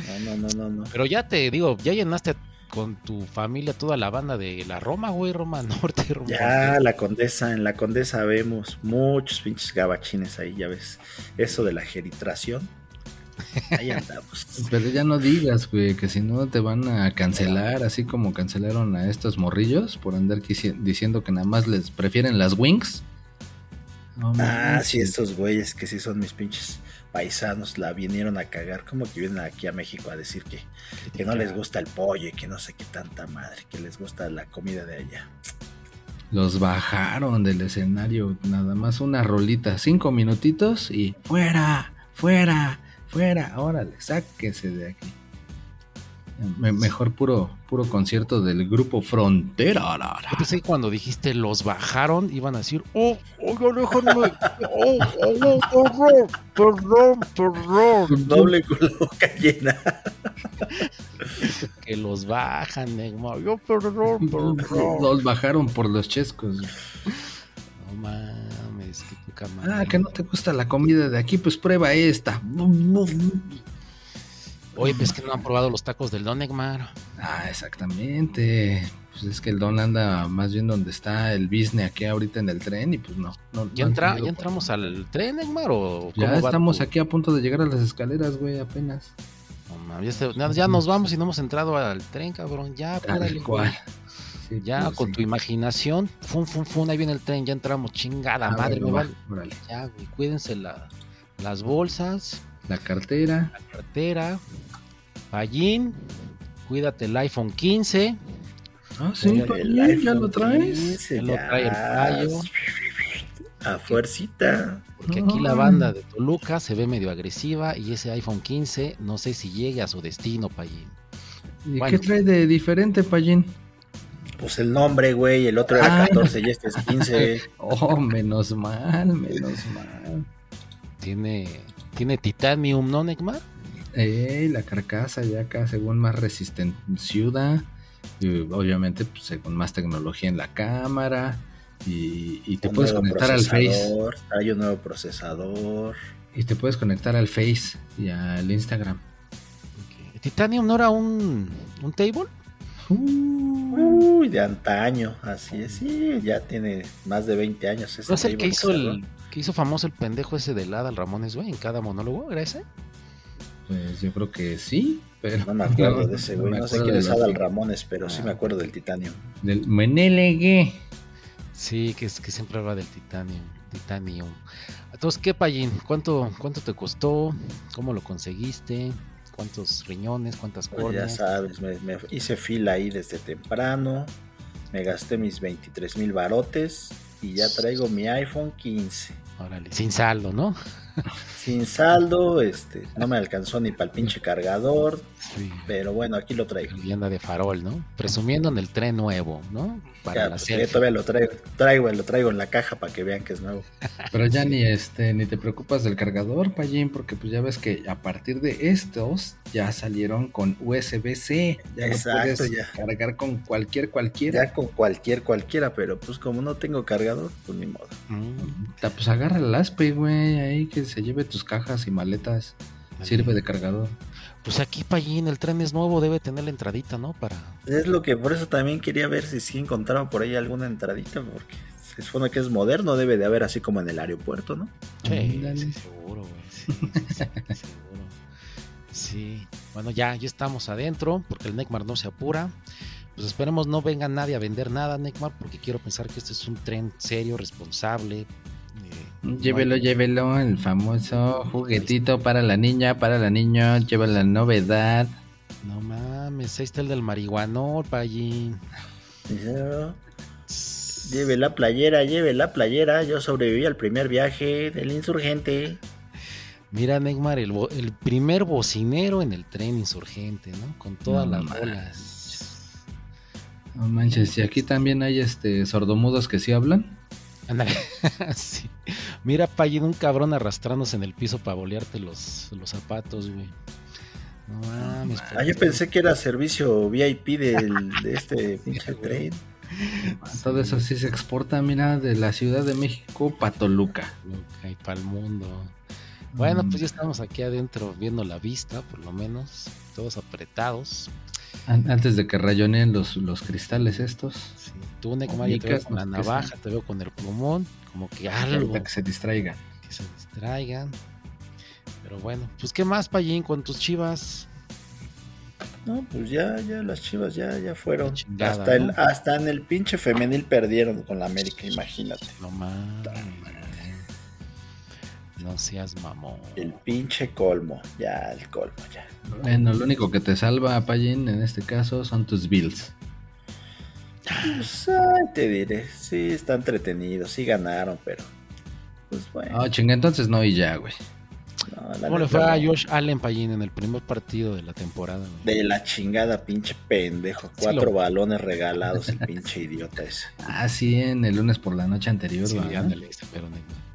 No, no, no, no, no. Pero ya te digo, ya llenaste con tu familia toda la banda de la Roma, güey, Roma (laughs) Norte, Roma Ya la condesa, en la condesa vemos muchos pinches gabachines ahí, ya ves. Eso de la geritración. Ahí (laughs) andamos. Pero ya no digas, güey, que si no te van a cancelar, así como cancelaron a estos morrillos por andar diciendo que nada más les prefieren las wings. No Ah, sí, estos güeyes que sí son mis pinches paisanos la vinieron a cagar. Como que vienen aquí a México a decir que, que no les gusta el pollo y que no sé qué tanta madre, que les gusta la comida de allá. Los bajaron del escenario, nada más una rolita, cinco minutitos y fuera, fuera, fuera, órale, sáquese de aquí. Me- mejor puro, puro concierto del grupo Frontera. Yo pensé cuando dijiste los bajaron, iban a decir, oh, oiga, déjenme, (laughs) oh, oh, oh, perdón, perdón. Doble con la boca llena. Que los bajan, Neymar. Yo, perdón, (laughs) perdón. Los bajaron por los chescos. No mames, qué, Toluca, madre. Ah, que no te gusta la comida de aquí, pues prueba esta. Oye, pues que no han probado los tacos del Don Egmar. Ah, exactamente. Pues es que el Don anda más bien donde está el business aquí ahorita en el tren y pues no. no ¿Ya, entra, ¿Ya por- entramos al tren, Egmar? ¿O Ya cómo va estamos tu- aquí a punto de llegar a las escaleras, güey, apenas. No, ya, se- ya- nos vamos y no hemos entrado al tren, cabrón. Ya, cual. Sí, Ya pues, con sí. tu imaginación, fun, fun, fun, ahí viene el tren, ya entramos, chingada Ah, madre, me va, vale. Ya, güey, cuídense la- las bolsas, La cartera. la cartera, Pallín, cuídate el iPhone 15, Ah, sí, El Pallín, ya lo traes. 15, Ya lo trae el payo. A fuercita. porque aquí la banda de Toluca se ve medio agresiva y ese iPhone 15 no sé si llegue a su destino, Pallín. ¿Y Bueno. qué trae de diferente, Pallín? Pues el nombre, güey. El otro era Ay. 14 y este es 15. (laughs) Oh, menos mal, menos mal. Tiene, tiene Titanium, ¿no, Neymar? Eh, la carcasa ya acá según más resistenciuda. Y obviamente, pues, según más tecnología en la cámara. Y, y te Un puedes conectar al Face. Hay un nuevo procesador. Y te puedes conectar al Face y al Instagram. ¿Titanium no era un, un table? Uh, de antaño. Así es. Sí, ya tiene más de 20 años. ese ¿No es el que hizo el que hizo famoso el pendejo ese de Adal Ramones, güey, en cada monólogo? ¿Era ese? Pues yo creo que sí, pero No me acuerdo de (laughs) ese, güey. No, sé quién es Adal Ramones, pero sí Ah. me acuerdo del Titanio. Del Menelegue. Sí, que, es, que siempre habla del Titanium. Titanium. Entonces, ¿qué, Pallín? ¿Cuánto, ¿Cuánto te costó? ¿Cómo lo conseguiste? ¿Cuántos riñones? ¿Cuántas Pues ya sabes, me, me hice fila ahí desde temprano. Me gasté mis 23 mil barotes. Y ya traigo mi iPhone 15. Órale, sin saldo, ¿no? Sin saldo, este, no me alcanzó ni para el pinche cargador. Sí. Pero bueno, aquí lo traigo. Y anda de farol, ¿no? Presumiendo en el tren nuevo, ¿no? Para Ya, la pues, ya todavía lo traigo, traigo, lo traigo en la caja para que vean que es nuevo. Pero ya ni este ni te preocupas del cargador, Pallín, porque pues ya ves que a partir de estos ya salieron con USB-C. Ya Exacto, lo puedes ya. cargar con cualquier cualquiera. Ya con cualquier, cualquiera, pero pues como no tengo cargador, pues ni modo. Mm, Pues agarra el aspe, güey, ahí que se lleve tus cajas y maletas. Sirve de cargador. Pues aquí, Pallín, el tren es nuevo, debe tener la entradita, ¿no? Para... Es lo que por eso también quería ver si sí encontraba por ahí alguna entradita, porque se supone que es moderno, debe de haber así como en el aeropuerto, ¿no? Sí, sí, seguro, güey. Sí, sí, sí, seguro. Sí. Bueno, ya, ya estamos adentro, porque el Necmar no se apura. Pues esperemos no venga nadie a vender nada, Necmar, porque quiero pensar que este es un tren serio, responsable. Llévelo, llévelo, el famoso juguetito para la niña, para la niña, lleva la novedad. No mames, ahí está el del. Y yo, Lleve la playera, lleve la playera. Yo sobreviví al primer viaje del insurgente. Mira, Neymar, el, primer bocinero en el tren insurgente, ¿no? Con todas No las manches. bolas. No manches, y aquí también hay este sordomudos que sí hablan. Ándale. (laughs) sí. Mira, un cabrón arrastrándose en el piso para bolearte los, los zapatos, güey. No mames. Ah, yo pensé que era servicio VIP del, de este (laughs) pinche tren. Todo eso sí se exporta, mira, de la Ciudad de México para Toluca. Y para el mundo. Bueno, Mm. pues ya estamos aquí adentro viendo la vista, por lo menos. Todos apretados. An- Antes de que rayoneen los, los cristales estos. Sí. Tú, te veo con la navaja, te veo con el plumón. Como que algo. Que se distraigan. que se distraigan. Pero bueno, pues qué más, Pallín, con tus chivas. No, pues ya, ya las chivas ya, ya fueron. Chingada, hasta, el, hasta en el pinche femenil perdieron con la América, imagínate. No mames. No seas mamón. El pinche colmo, ya el colmo, ya. Bueno, lo único que te salva, Pallín, en este caso, son tus bills. Pues ay, te diré, sí está entretenido, sí ganaron, pero pues bueno. Ah, chinga, entonces no y ya, güey. no, ¿Cómo le fue a no. Josh Allen Pallín en el primer partido de la temporada? güey? De la chingada, pinche pendejo. Sí Cuatro lo- balones regalados, el pinche (laughs) idiota ese. Ah, sí, en el lunes por la noche anterior, Sí, ándale, Neymar.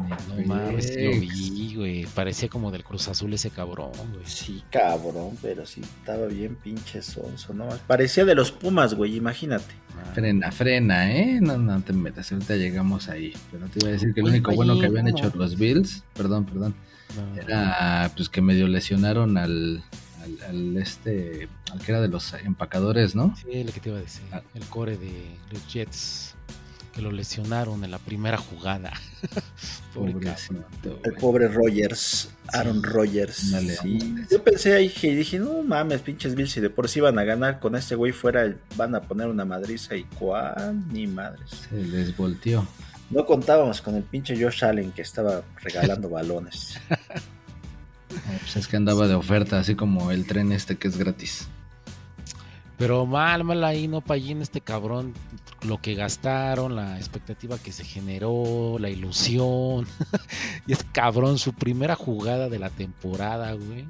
No mames, lo vi, güey. Parecía como del Cruz Azul ese cabrón, güey. Sí, cabrón, pero sí estaba bien pinche sonso, ¿no? Parecía de los Pumas, güey, imagínate. Ah, Frena, frena, ¿eh? No, no te metas, ahorita llegamos ahí. Pero te iba a decir que el Oye, único bueno que habían hecho los Bills, perdón, perdón, no. era pues que medio lesionaron al, al, al este, al que era de los empacadores, ¿no? Sí, lo que te iba a decir. Ah. El core de los Jets. Que lo lesionaron en la primera jugada. (laughs) Pobre. Pobrecito, El güey. pobre Rogers, Aaron Rodgers. Sí. Yo pensé ahí que dije, no mames, pinches Bills, si de por sí van a ganar con este güey fuera, van a poner una madriza y cuál, ni madres. Se les volteó. No contábamos con el pinche Josh Allen que estaba regalando (laughs) balones. No, pues es que andaba de oferta, así como el tren este que es gratis. Pero mal, mal ahí, no Payín, este cabrón, lo que gastaron, la expectativa que se generó, la ilusión. (laughs) y es cabrón, su primera jugada de la temporada, güey.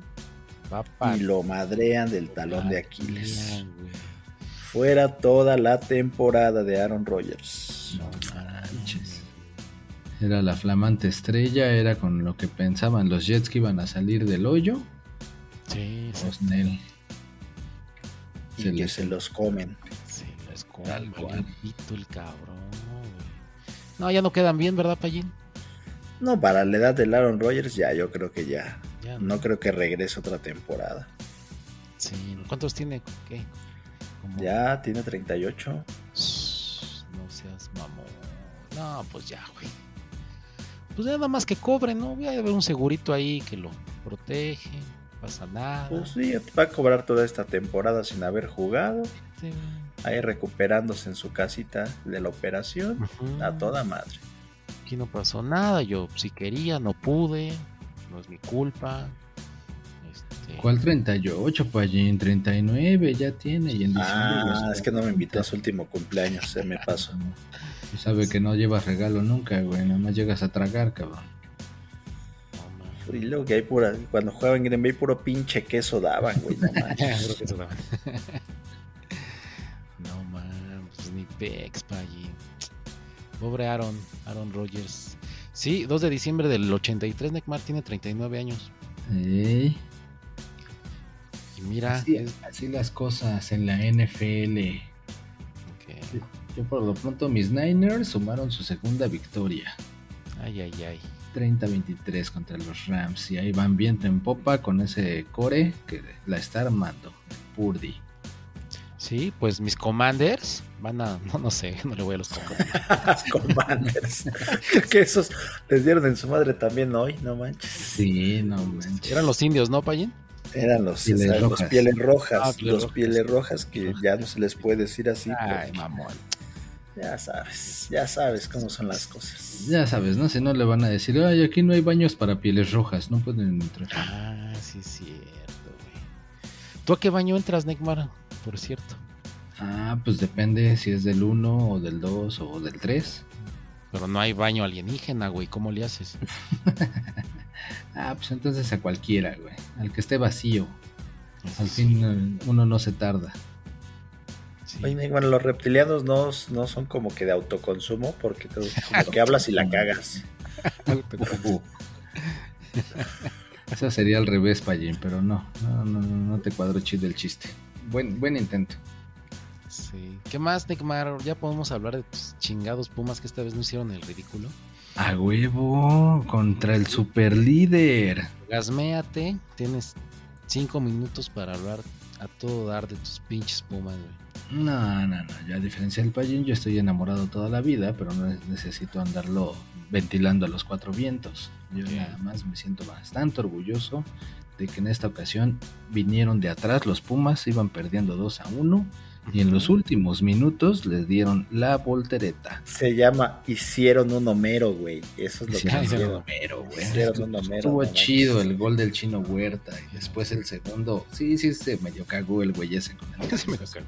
Va para Y lo madrean del talón de Aquiles. güey. Fuera toda la temporada de Aaron Rodgers. No manches. Era la flamante estrella, era con lo que pensaban los Jets que iban a salir del hoyo. Sí, sí, Pues Nel. Y Se que les- se los comen. sí, lo es como Tal cual. maldito el cabrón. No, ya no quedan bien, ¿verdad, Payín? No, para la edad del Aaron Rodgers ya, yo creo que ya. Ya No creo que regrese otra temporada. Sí, ¿cuántos tiene? ¿Qué? Como- Ya tiene 38. Shh, No seas mamón. No, pues ya, güey. Pues nada más que cobre, ¿no? Voy a haber un segurito ahí que lo protege. Pasa nada. Pues sí, va a cobrar toda esta temporada sin haber jugado. Sí, Ahí recuperándose en su casita de la operación. A toda madre. Aquí no pasó nada. Yo si quería, no pude. No es mi culpa. Este, ¿Cuál 38, Pallín? 39 ya tiene. Y en diciembre Ah, es que no me invitó a su último cumpleaños, se me pasó. Y (laughs) sabe que no llevas regalo nunca, güey. Nada más llegas a tragar, cabrón. Mames. Y luego que hay pura, cuando jugaba en Green Bay, puro pinche queso daban, güey. No (laughs) manches. Creo que eso daba. (laughs) no mames, pues ni pex, Paggy. Pobre Aaron, Aaron Rodgers. Sí, 2 de diciembre del 83, Neymar tiene 39 años. Ey, Y mira, así, es- así las cosas en la NFL. Yo por lo pronto mis Niners sumaron su segunda victoria. Ay, ay, ay. 30-23 contra los Rams. Y ahí van viento en popa con ese core que la está armando. Purdy. Sí, pues mis commanders van a. No, no sé, (laughs) no le voy a los (laughs) commanders. Commanders. (laughs) Que esos les dieron en su madre también hoy, no manches. Sí, no manches. Eran los indios, ¿no, Payín? Eran los, Pieles o sea, los rojas. pieles rojas. Ah, pieles los rojas. pieles rojas que ya no se les puede decir así. Ay, porque mamón. Ya sabes, ya sabes cómo son las cosas. Ya sabes, ¿no? Si no le van a decir, ay, aquí no hay baños para pieles rojas, no pueden entrar. Ah, sí, es cierto, güey. ¿Tú a qué baño entras, Neymar? Por cierto. Ah, pues depende si es del 1 o del 2 o del 3. Pero no hay baño alienígena, güey. ¿Cómo le haces? (laughs) Ah, pues entonces a cualquiera, güey. Al que esté vacío. Eso Al fin eh, uno no se tarda. Sí. Oye, bueno, los reptilianos no, no son como que de autoconsumo, porque tú como (laughs) que hablas y la cagas. Uh. Eso sería al revés, Pallín, pero no, no, no, no, no te cuadro chido el chiste. Buen, buen intento. Sí. ¿Qué más, Neymar? Ya podemos hablar de tus chingados Pumas que esta vez no hicieron el ridículo. A huevo, contra el super líder. Gasméate. Tienes cinco minutos para hablar a todo dar de tus pinches Pumas, güey. No, no, no, yo a diferencia del Pallín, yo estoy enamorado toda la vida, pero no necesito andarlo ventilando a los cuatro vientos. Yo nada más me siento bastante orgulloso de que en esta ocasión vinieron de atrás los Pumas, iban perdiendo 2 a 1 y en los últimos minutos les dieron la voltereta. Se llama Hicieron un Homero, güey. Eso es lo que Hicieron hicieron. un Homero, güey. Hicieron un Homero. Estuvo no chido manches. el gol del chino Huerta y después el segundo. Sí, sí, se medio cagó el güey ese con el (laughs) Se me cagó.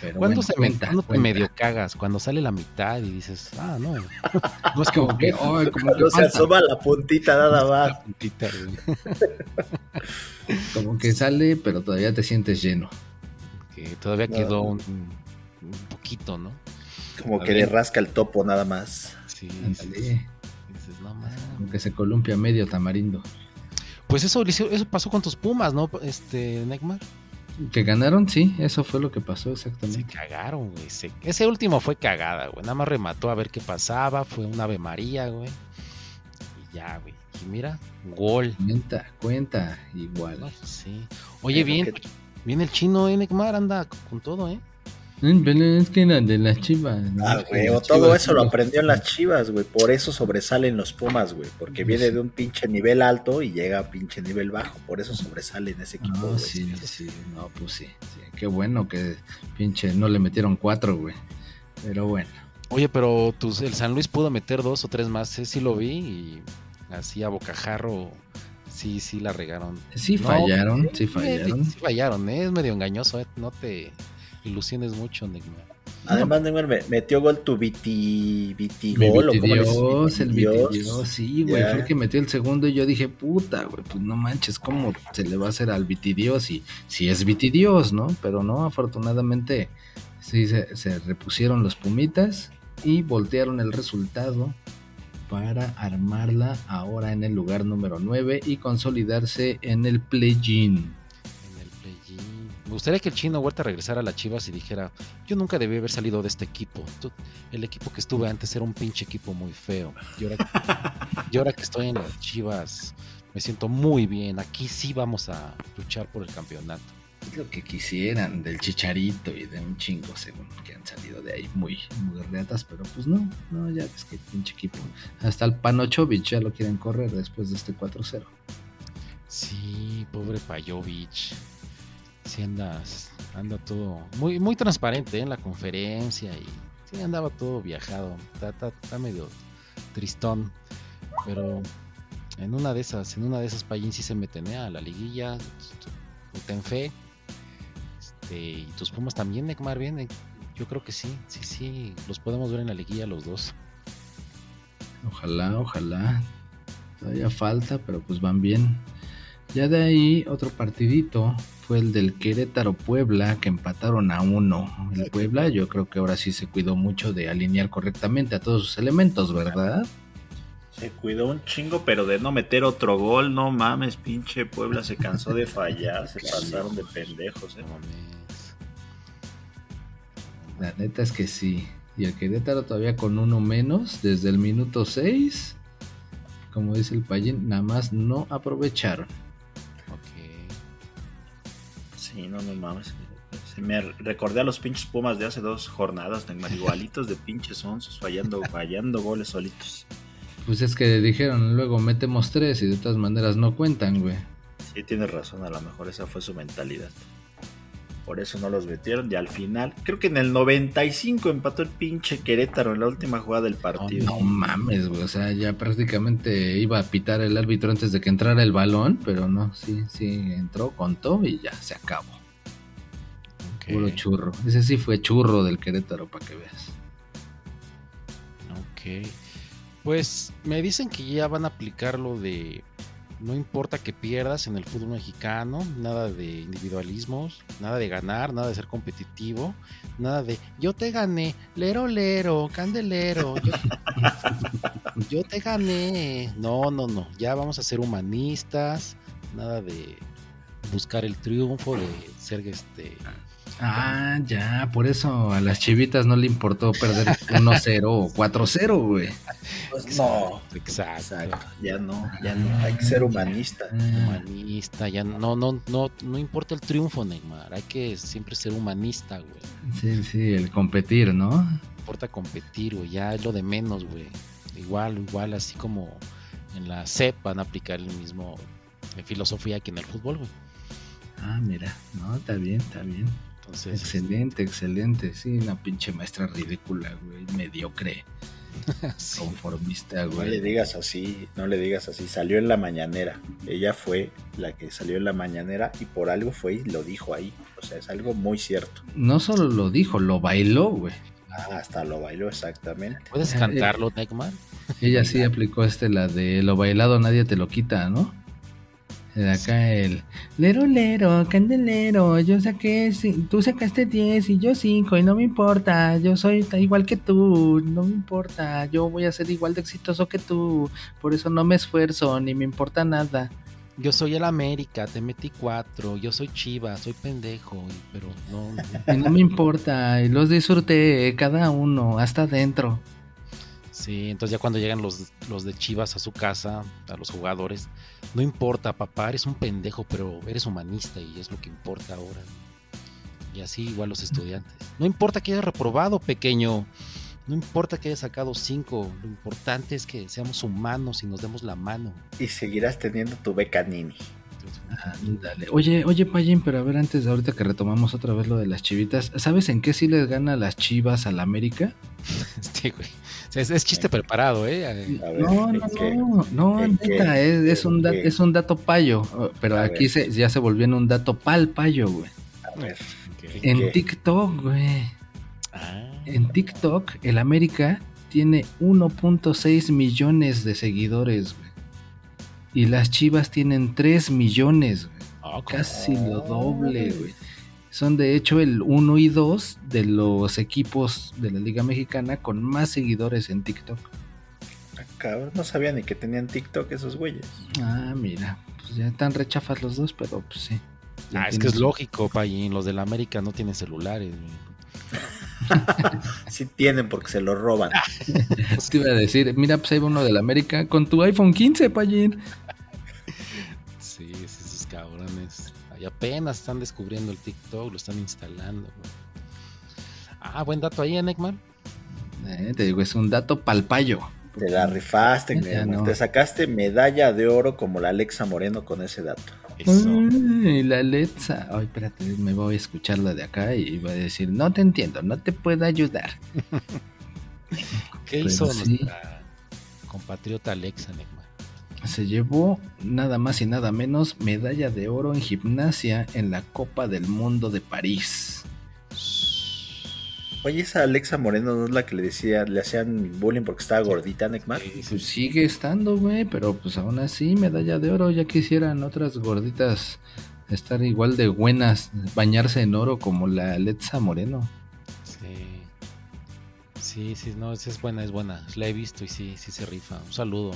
Pero ¿Cuándo, bueno, se cuenta, ¿cuándo te medio cagas? Cuando sale la mitad y dices, ah, no. (laughs) No es Como que, que. como que Cuando se asoma la puntita nada La más. puntita, güey. Como que sale, pero todavía te sientes lleno. Que todavía No. quedó un, un poquito, ¿no? Como A que ver. le rasca el topo nada más. Sí, sí, Ándale. no mames. Aunque se columpia medio tamarindo. Pues eso, eso pasó con tus Pumas, ¿no? Este, Neymar. Que ganaron, sí, eso fue lo que pasó Se exactamente. cagaron, güey. se- Ese último fue cagada, güey. Nada más remató a ver qué pasaba. Fue un Ave María, güey. Y ya, güey. Y mira, gol. Cuenta, cuenta, igual. Sí. Oye, Pero bien, que- bien el chino, eh, Neymar, anda con todo, ¿eh? Mm, Pero es que eran de las chivas. ¿no? Ah, güey, todo Chivas, eso lo aprendió en las chivas, güey. Por eso sobresalen los Pumas, güey. Porque viene de un pinche nivel alto y llega a pinche nivel bajo. Por eso sobresale en ese equipo, Ah, güey. sí, sí, no, pues sí, sí. Qué bueno que pinche no le metieron cuatro, güey. Pero bueno. Oye, pero tus, el San Luis pudo meter dos o tres más, ¿eh? Sí lo vi y así a bocajarro, sí, sí la regaron. Sí No, fallaron, sí Eh, fallaron. Sí fallaron, ¿eh? Es medio engañoso, ¿eh? No te ilusiones mucho, Neymar. Además, Neymar me metió gol tu Viti, Viti Mi gol, o cómo le Vitidios, el Vitidios. Sí, güey, Ya. fue el que metió el segundo y yo dije, puta, güey, pues no manches, ¿cómo se le va a hacer al Vitidios? Y si es Vitidios, ¿no? Pero no, afortunadamente, sí se, se repusieron los Pumitas y voltearon el resultado para armarla ahora en el lugar número 9 y consolidarse en el play-in. Me gustaría que el chino Huerta regresara a las Chivas y dijera, yo nunca debí haber salido de este equipo. El equipo que estuve antes era un pinche equipo muy feo. Y y ahora que estoy en las Chivas, me siento muy bien. Aquí sí vamos a luchar por el campeonato. Es lo que quisieran del chicharito y de un chingo según que han salido de ahí muy, muy reatas, pero pues no, no, ya ves que pinche equipo. Hasta el Panochovic ya lo quieren correr después de este 4-0. Sí, pobre Pajovic. Sí anda, anda todo muy, muy transparente ¿eh? en la conferencia y sí andaba todo viajado. Está, está- está medio tristón. Pero en una de esas, en una de esas Payín sí se meten ¿eh? a la liguilla. Ten fe. Este, y tus Pumas también, Necmar, bien. eh, Yo creo que sí, sí, sí. Los podemos ver en la liguilla los dos. Ojalá, ojalá. Todavía falta, pero pues van bien. Ya de ahí, otro partidito fue el del Querétaro Puebla, que empataron a uno. El Puebla, yo creo que ahora sí se cuidó mucho de alinear correctamente a todos sus elementos, ¿verdad? Se cuidó un chingo, pero de no meter otro gol, no mames, pinche Puebla se cansó de fallar, se (laughs) pasaron de pendejos, eh. La neta es que sí. Y el Querétaro todavía con uno menos desde el minuto 6. Como dice el Payín, nada más no aprovecharon. Ok. Sí, no, no mames. Se me recordé a los pinches Pumas de hace dos jornadas, Neymar, igualitos de pinches onzos, fallando, (laughs) fallando goles solitos. Pues es que dijeron, luego metemos tres y de todas maneras no cuentan, güey. Sí, tienes razón, a lo mejor esa fue su mentalidad. Por eso no los metieron y al final, creo que en el 95 empató el pinche Querétaro en la última jugada del partido. No mames, güey. O sea, ya prácticamente iba a pitar el árbitro antes de que entrara el balón, pero no, sí, sí, entró, contó y ya se acabó. Puro churro. Ese sí fue churro del Querétaro, para que veas. Ok. Pues me dicen que ya van a aplicar lo de no importa que pierdas en el fútbol mexicano, nada de individualismos, nada de ganar, nada de ser competitivo, nada de yo te gané, lero lero, candelero, yo, (laughs) te gané. No, no, no, ya vamos a ser humanistas, nada de buscar el triunfo, de ser este Ah, ya, por eso a las chivitas no le importó perder 1-0 o 4-0, güey. Pues no, exacto. exacto, ya no, ya no, hay que ser humanista. Ah, humanista, ya no, no, no, no importa el triunfo, Neymar, hay que siempre ser humanista, güey. sí, sí, el competir, ¿no? No importa competir, güey, ya es lo de menos, güey. Igual, igual, así como en la CEP van a aplicar el mismo eh, filosofía que en el fútbol, güey. Ah, mira, no, está bien, está bien. Entonces, Excelente, excelente. Sí, una pinche maestra ridícula, güey. Mediocre, (laughs) sí, conformista, No le güey. digas así, no le digas así. Salió en la mañanera. Ella fue la que salió en la mañanera y por algo fue y lo dijo ahí. O sea, es algo muy cierto. No solo lo dijo, lo bailó, güey. Ah, hasta lo bailó exactamente. ¿puedes eh, cantarlo, Neymar? Ella sí aplicó este, la de lo bailado nadie te lo quita, ¿no? De acá el lero lero, candelero, yo saqué, tú sacaste 10 y yo 5 y no me importa, yo soy igual que tú, no me importa, yo voy a ser igual de exitoso que tú, por eso no me esfuerzo ni me importa nada. Yo soy el América, te metí cuatro. Yo soy Chivas, soy pendejo. Pero no. Y no me importa, y los disfruté cada uno, hasta adentro. Sí, entonces ya cuando llegan los, los de Chivas a su casa, a los jugadores, no importa, papá, eres un pendejo, pero eres humanista y es lo que importa ahora. Y así igual los estudiantes. No importa que hayas reprobado, pequeño. No importa que hayas sacado cinco. Lo importante es que seamos humanos y nos demos la mano. Y seguirás teniendo tu beca Nini. Ándale. Oye, oye, Payín, pero a ver, antes de ahorita que retomamos otra vez lo de las chivitas, ¿sabes en qué sí les gana las chivas al América? (laughs) Este, güey. O sea, es, es chiste preparado, ¿eh? A ver, No, ¿en no, qué? no, no, neta, es, es un da- ¿En qué? es un dato payo, uh, pero A aquí ver. se, ya se volvió en un dato pal payo, güey. A ver. En ¿Qué? TikTok, güey. Ah, En TikTok, el América tiene 1.6 millones de seguidores, güey. Y las chivas tienen 3 millones, ¿cómo? Casi lo doble, güey. Son de hecho el 1 y 2 de los equipos de la Liga Mexicana con más seguidores en TikTok. Ah, Cabrón, no sabía ni que tenían TikTok esos güeyes. Ah, mira, pues ya están rechafas los dos, pero pues sí. Ah, es que es lógico, Payín. Los del América no tienen celulares. güey. (laughs) Sí tienen porque se lo roban. Te iba a decir, mira, pues ahí va uno de la América con tu iPhone 15, Payín. Sí, sí, esos cabrones. Ahí apenas están descubriendo el TikTok, lo están instalando. güey. Ah, buen dato ahí, Enekman. Eh, te digo, es un dato palpayo. Te la rifaste, no. Te sacaste medalla de oro como la Alexa Moreno con ese dato. Eso. Ay, la Alexa. Ay, espérate, me voy a escuchar la de acá y va a decir, no te entiendo, no te puedo ayudar. (laughs) ¿Qué Pero hizo sí. nuestra compatriota Alexa, Enekman? Se llevó nada más y nada menos medalla de oro en gimnasia en la Copa del Mundo de París. Oye, esa Alexa Moreno no es la que le decía, le hacían bullying porque estaba gordita, Necmar. Pues sigue estando, güey, pero pues aún así, medalla de oro. Ya quisieran otras gorditas estar igual de buenas, bañarse en oro como la Alexa Moreno. sí. Sí, sí, no, esa es buena, es buena. La he visto y sí, sí se rifa. Un saludo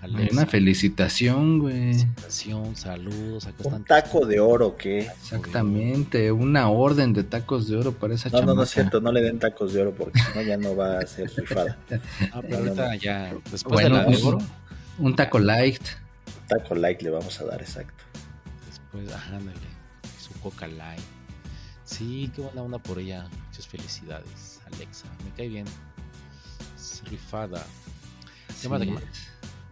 Alexa. Una felicitación, güey. felicitación, saludos. Acá Un taco de oro, ¿qué? Exactamente, una orden de tacos de oro para esa No, no, no es cierto, no le den tacos de oro porque si no ya no va a ser rifada. (laughs) Ah, pero ahorita ya, después Bueno, de la de un- oro, Un taco light. Taco like le vamos a dar, exacto. después, ajá, ándale, su Coca Light. Sí, qué buena onda por ella. Muchas felicidades, Alexa. Me cae bien. Es rifada. ¿Qué más, Así qué más?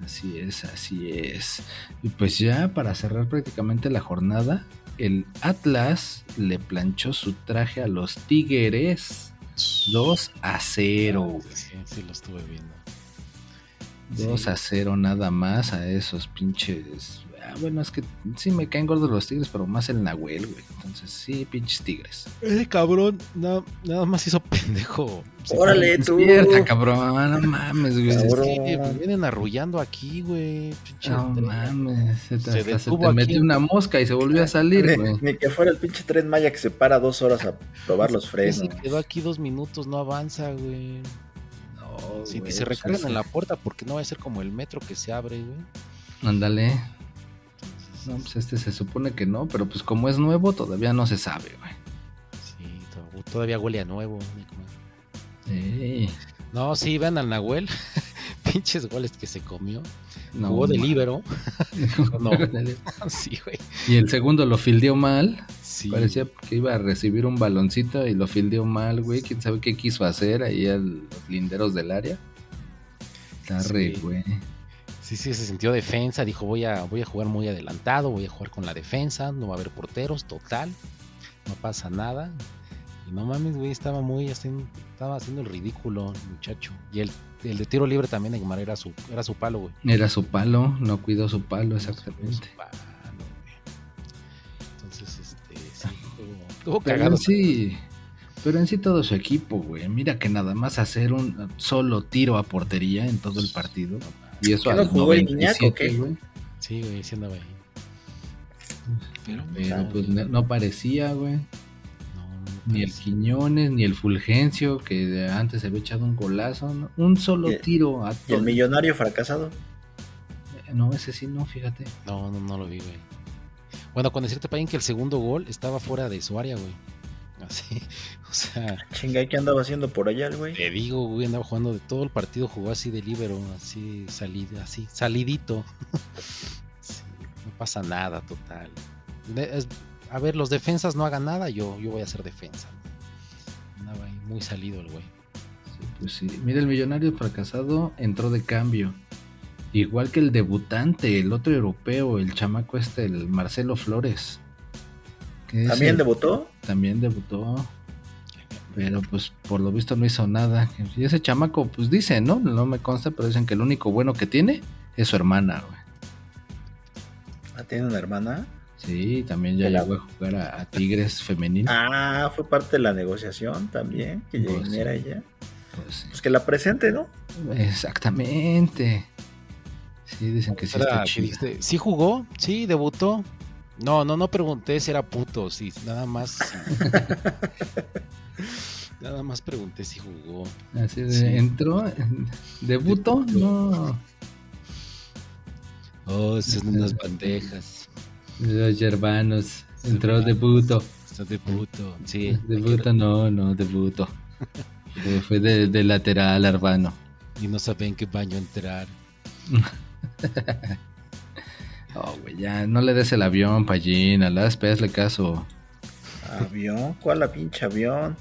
Así es, así es. Y pues ya para cerrar prácticamente la jornada, el Atlas le planchó su traje a los Tigres 2 a 0. Sí, sí, lo estuve viendo. 2 Sí. a 0 nada más a esos pinches. Ah, bueno, es que sí me caen gordos los Tigres, pero más el Nahuel, güey. Entonces sí, pinches Tigres. Ese cabrón na- nada más hizo pendejo. (laughs) Órale, tú. Despierta, cabrón, no mames, güey. Cabrón. Sí, me vienen arrullando aquí, güey. pinche No tren. mames, se te, Se hasta se detuvo te aquí. metió una mosca y se volvió a salir, güey. Ni, ni que fuera el pinche tren Maya que se para dos horas a probar los frenos. Se quedó aquí dos minutos, no avanza, güey. No, Si güey, se recargan sí. en la puerta, porque no va a ser como el metro que se abre, güey. Ándale. No, pues este se supone que no, pero pues como es nuevo todavía no se sabe, güey. sí, to- todavía huele a nuevo. Ey, No, sí, vean al Nahuel. (laughs) Pinches goles que se comió. no, Jugó de libero. (laughs) No. (laughs) sí, güey. Y el segundo lo fildeó mal. Sí. Parecía que iba a recibir un baloncito y lo fildeó mal, güey. Quién sabe qué quiso hacer ahí a los linderos del área. Está re, Sí. güey. Sí, sí, se sintió defensa, dijo voy a, voy a jugar muy adelantado, voy a jugar con la defensa, no va a haber porteros, total, no pasa nada. Y no mames, güey, estaba muy estaba haciendo el ridículo, muchacho. Y el, el de tiro libre también, Neymar, era su, era su palo, güey. Era su palo, no cuidó su palo, Su exactamente. palo, güey. Entonces, este, sí, (laughs) estuvo, cagado. sí, pero en sí todo su equipo, güey. Mira que nada más hacer un solo tiro a portería en todo el partido. Y eso ¿Qué al no jugó el 97, Guiñac o qué? güey. Sí, güey, sí andaba ahí. Pero, Pero no, pues no, no parecía, güey. no, Ni el. Quiñones, ni el Fulgencio, que de antes se había echado un golazo. ¿no? Un solo Y- tiro a Y el millonario fracasado. No, ese sí no, fíjate. No, no, no lo vi, güey. Bueno, con decirte, Payín, que el segundo gol estaba fuera de su área, güey. Así, (laughs) o sea, Chinga, ¿y ¿qué andaba haciendo por allá el güey? te digo, güey, andaba jugando de todo el partido, jugó así de libero, así, salid, así, salidito. (laughs) Sí, no pasa nada, total. Es- a ver, los defensas no hagan nada, yo, yo voy a hacer defensa. Andaba ahí muy salido el güey. Sí, pues sí. Mira, el millonario fracasado entró de cambio. Igual que el debutante, el otro europeo, el chamaco este, el Marcelo Flores. ¿También debutó? También debutó. Pero pues por lo visto no hizo nada. Y ese chamaco, pues dicen, ¿no? No me consta, pero dicen que el único bueno que tiene es su hermana, güey. Ah, ¿Tiene una hermana? Sí, también ya llegó a jugar a, a Tigres femenino. Ah, fue parte de la negociación también, que Pues, viniera ella. Pues, sí. Pues que la presente, ¿no? Exactamente. Sí, dicen que sí está dijiste, ¿Sí jugó? Sí, debutó. No, no, no pregunté si era puto, sí, nada más. (laughs) nada más pregunté si jugó. Así de, Sí. entró, debutó, no. Oh, son unas bandejas. Los hermanos, entró debuto. Está de puto. Sí. Debuto, no, no, debuto. Fue- (laughs) Fue de, de lateral, hermano. Y no saben qué baño entrar. (laughs) Oh, güey, ya, no le des el avión, Pallín, a las hazle caso. Avión, ¿cuál la pinche avión?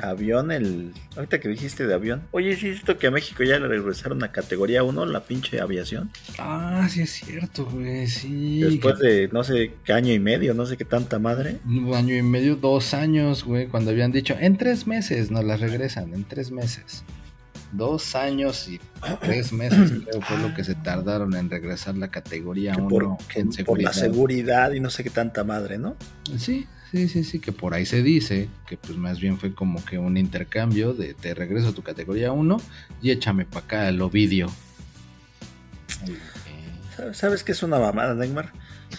Avión, el. Ahorita que dijiste de avión. Oye, ¿sí es esto que a México ya le regresaron a categoría 1 la pinche aviación? Ah, sí es cierto, güey, sí. Después de no sé qué año y medio, no sé qué tanta madre. Un año y medio, dos años, güey, cuando habían dicho, en tres meses nos las regresan, en tres meses. Dos años y tres meses, creo, fue lo que se tardaron en regresar la categoría Que 1 por, en por la seguridad. seguridad y no sé qué tanta madre, ¿no? Sí, sí, sí, sí, que por ahí se dice que pues más bien fue como que un intercambio de te regreso a tu categoría 1 y échame para acá el Ovidio. ¿Sabes- ¿Sabes qué es una mamada, Neymar?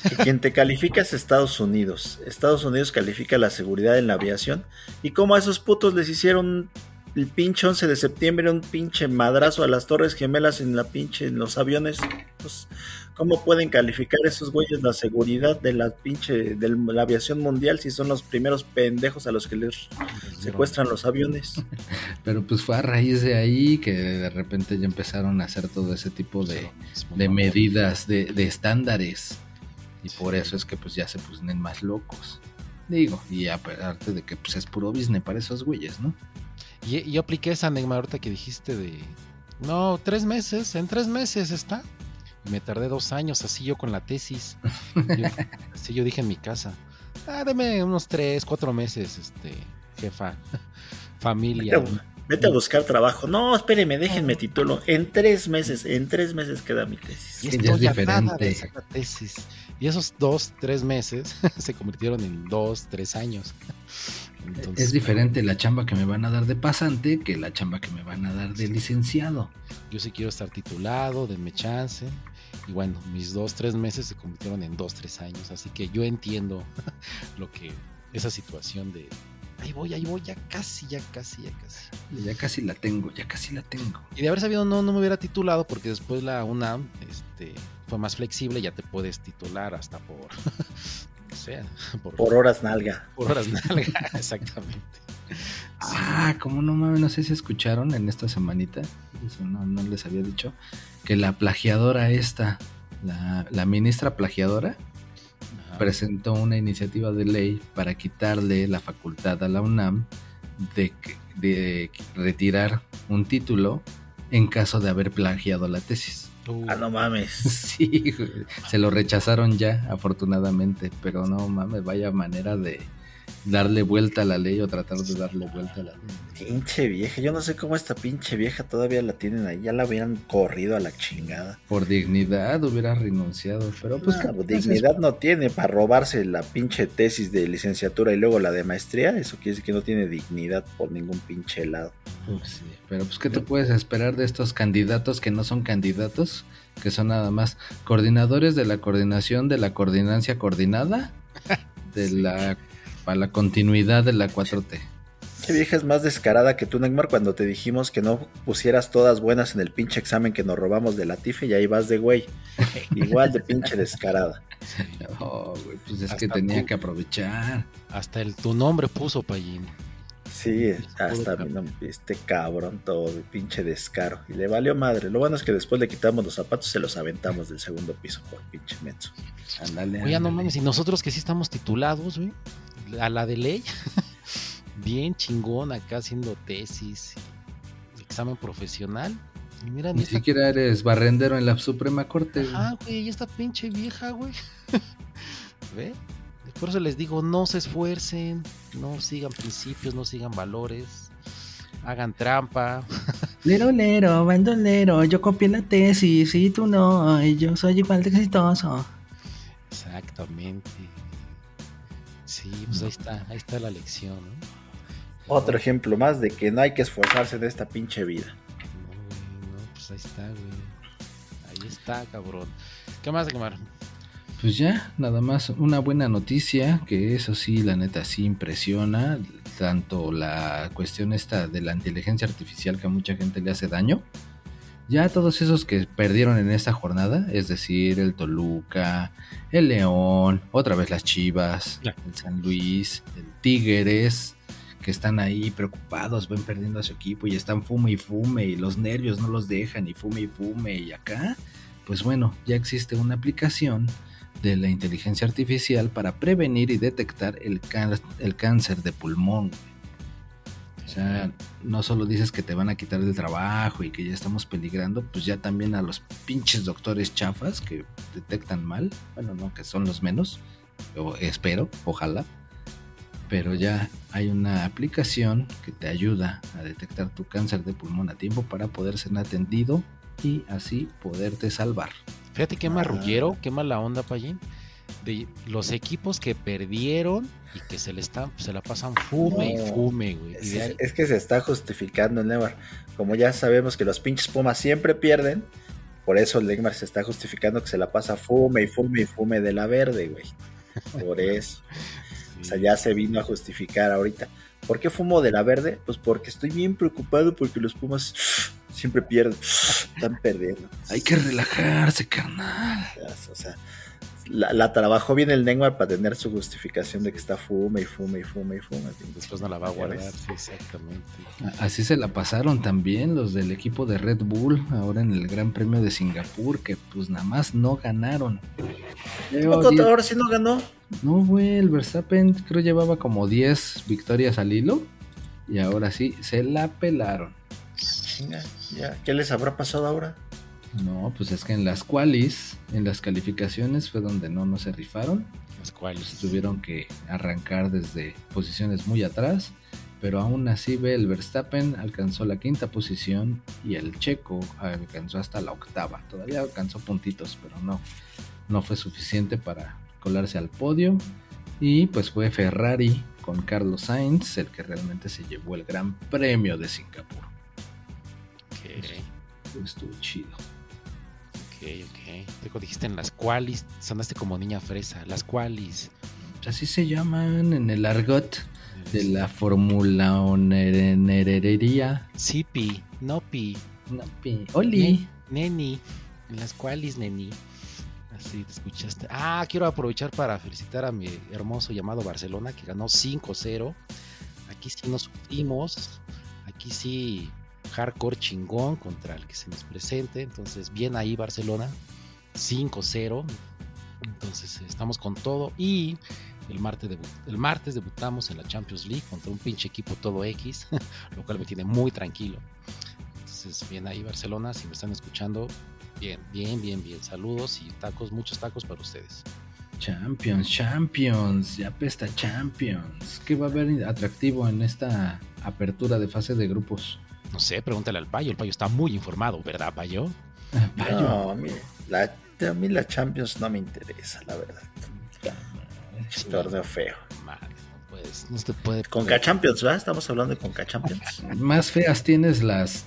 Que quien te califica es Estados Unidos. Estados Unidos califica la seguridad en la aviación. Y como a esos putos les hicieron el pinche 11 de septiembre un pinche madrazo a las Torres Gemelas en la pinche en los aviones. Pues, ¿cómo pueden calificar esos güeyes la seguridad de la pinche de la aviación mundial si son los primeros pendejos a los que les secuestran los aviones? (laughs) Pero pues fue a raíz de ahí que de repente ya empezaron a hacer todo ese tipo de, de medidas, de, de estándares. Y por eso es que pues ya se ponen más locos. Digo, y aparte de que pues es puro business para esos güeyes, ¿no? Y, y yo apliqué esa Neymar ahorita que dijiste de. No, tres meses, en tres meses está. Y me tardé dos años, así yo con la tesis. Yo- (laughs) así yo dije en mi casa. Ah, deme unos tres, cuatro meses, este, jefa, (laughs) familia. Vete a, vete a buscar trabajo. No, espéreme, déjenme título. En tres meses, en tres meses queda mi tesis. Y ya es diferente. de hacer la tesis. Y esos dos, tres meses (laughs) se convirtieron en dos, tres años. Entonces, es diferente la chamba que me van a dar de pasante que la chamba que me van a dar de licenciado. Yo sí quiero estar titulado, denme chance. Y bueno, mis dos, tres meses se convirtieron en dos, tres años. Así que yo entiendo (laughs) lo que, esa situación de ahí voy, ahí voy, ya casi, ya casi, ya casi. Ya casi la tengo, ya casi la tengo. Y de haber sabido, no, no me hubiera titulado porque después la UNAM este, fue más flexible, ya te puedes titular hasta por, (laughs) sea, (laughs) por, Por horas nalga. por horas nalga, (laughs) exactamente. Ah, como no mames, no sé si escucharon en esta semanita, eso no, no les había dicho, que la plagiadora esta, la, la ministra plagiadora, Ajá. presentó una iniciativa de ley para quitarle la facultad a la UNAM de, que- de retirar un título en caso de haber plagiado la tesis. Uh, Ah, no mames. (laughs) Sí, se lo rechazaron ya, afortunadamente, pero no mames, vaya manera de, darle vuelta a la ley o tratar de darle vuelta a la ley. Pinche vieja, yo no sé cómo esta pinche vieja todavía la tienen ahí. Ya la habían corrido a la chingada. Por dignidad hubiera renunciado, pero pues, Nah, ¿qué pues, haces? dignidad no tiene para robarse la pinche tesis de licenciatura y luego la de maestría. Eso quiere decir que no tiene dignidad por ningún pinche lado. Pues sí, pero pues ¿qué te puedes esperar de estos candidatos que no son candidatos? Que son nada más coordinadores de la coordinación de la coordinancia coordinada (laughs) de la para la continuidad de la 4T. Qué vieja es más descarada que tú, Neymar, cuando te dijimos que no pusieras todas buenas en el pinche examen que nos robamos de la TIFE y ahí vas de güey. (laughs) Igual de pinche descarada. Oh, güey, pues es que tenía tú. que aprovechar. Hasta el tu nombre puso Payín. Sí, hasta no, este cabrón todo, de pinche descaro. Y le valió madre. Lo bueno es que después le quitamos los zapatos y se los aventamos del segundo piso por pinche menso. Ándale. Oye, no mames, y nosotros que sí estamos titulados, güey, a la de ley, (laughs) bien chingón acá haciendo tesis, examen profesional. Y mira, Ni esta- siquiera eres barrendero en la Suprema Corte. Ajá, güey, y esta pinche vieja, güey. (laughs) ¿Ve? Por eso les digo, no se esfuercen, no sigan principios, no sigan valores, hagan trampa. (laughs) Lero, lero, bandolero, yo copié la tesis y tú no, y yo soy igual de exitoso. Exactamente. Sí, pues ahí está, ahí está la lección, ¿no? Otro ejemplo más de que no hay que esforzarse en esta pinche vida. No, pues ahí está, güey. Ahí está, cabrón. ¿Qué más, Gemar? Pues ya, nada más una buena noticia, que eso sí, la neta sí impresiona, tanto la cuestión esta de la inteligencia artificial que a mucha gente le hace daño. Ya todos esos que perdieron en esta jornada, es decir, el Toluca, el León, otra vez las Chivas, el San Luis, el Tigres, que están ahí preocupados, ven perdiendo a su equipo y están fume y fume y los nervios no los dejan y fume y fume y acá, pues bueno, ya existe una aplicación de la inteligencia artificial para prevenir y detectar el cáncer de pulmón. O sea, no solo dices que te van a quitar del trabajo y que ya estamos peligrando, pues ya también a los pinches doctores chafas que detectan mal, bueno, no, que son los menos, o espero, ojalá, pero ya hay una aplicación que te ayuda a detectar tu cáncer de pulmón a tiempo para poder ser atendido y así poderte salvar. Fíjate qué Ah. marrullero, qué mala onda, Payín. De los equipos que perdieron y que se le están, se la pasan fume No. y fume, güey. Es, de ahí- es que se está justificando, Neymar. Como ya sabemos que los pinches Pumas siempre pierden, por eso el Neymar se está justificando que se la pasa fume y fume y fume de la verde, güey. Por (laughs) eso. O sea, ya se vino a justificar ahorita. ¿Por qué fumo de la verde? Pues porque estoy bien preocupado porque los Pumas siempre pierden. Están perdiendo. Hay que relajarse, carnal. O sea, la, la trabajó bien el Neymar para tener su justificación de que está fume y fume y fume y fume. Después no la va a guardar, sí, exactamente. Así se la pasaron también los del equipo de Red Bull ahora en el Gran Premio de Singapur, que pues nada más no ganaron. Poco, ahora sí no ganó. No, güey, el Verstappen creo llevaba como 10 victorias al hilo y ahora sí se la pelaron. Ya. ¿Qué les habrá pasado ahora? No, pues es que en las qualis, en las calificaciones fue donde no, no se rifaron. Las cuales. pues tuvieron que arrancar desde posiciones muy atrás, pero aún así ve el Verstappen alcanzó la quinta posición y el Checo alcanzó hasta la octava. Todavía alcanzó puntitos, pero no, no fue suficiente para colarse al podio. Y pues fue Ferrari con Carlos Sainz el que realmente se llevó el Gran Premio de Singapur. Ok, Estuvo chido. Ok, ok. Te dijiste en las cuales, sonaste como niña fresa. Las cuales. Así se llaman en el argot de la Fórmula Onerería. Sipi, Nopi, No, pi- Oli. Neni. En las cuales, Neni. Así te escuchaste. Ah, quiero aprovechar para felicitar a mi hermoso llamado Barcelona que ganó 5-0. Aquí sí nos sufrimos. Aquí sí, hardcore chingón contra el que se nos presente. Entonces, bien ahí, Barcelona. 5-0. Entonces, estamos con todo. Y el martes, el martes debutamos en la Champions League contra un pinche equipo todo X, (laughs) lo cual me tiene muy tranquilo. Entonces, bien ahí, Barcelona. Si me están escuchando, bien, bien, bien, bien. Saludos y tacos, muchos tacos para ustedes. Champions, Champions, ya pesta Champions. ¿Qué va a haber atractivo en esta apertura de fase de grupos? No sé, pregúntale al payo. El payo está muy informado, ¿verdad, payo? (laughs) Payo. No, a mí, la, a mí la Champions no me interesa, la verdad. Es torneo feo. Madre, no puedes, no se puede. Conca Champions, ¿verdad? Estamos hablando de Conca Champions. (laughs) Más feas tienes las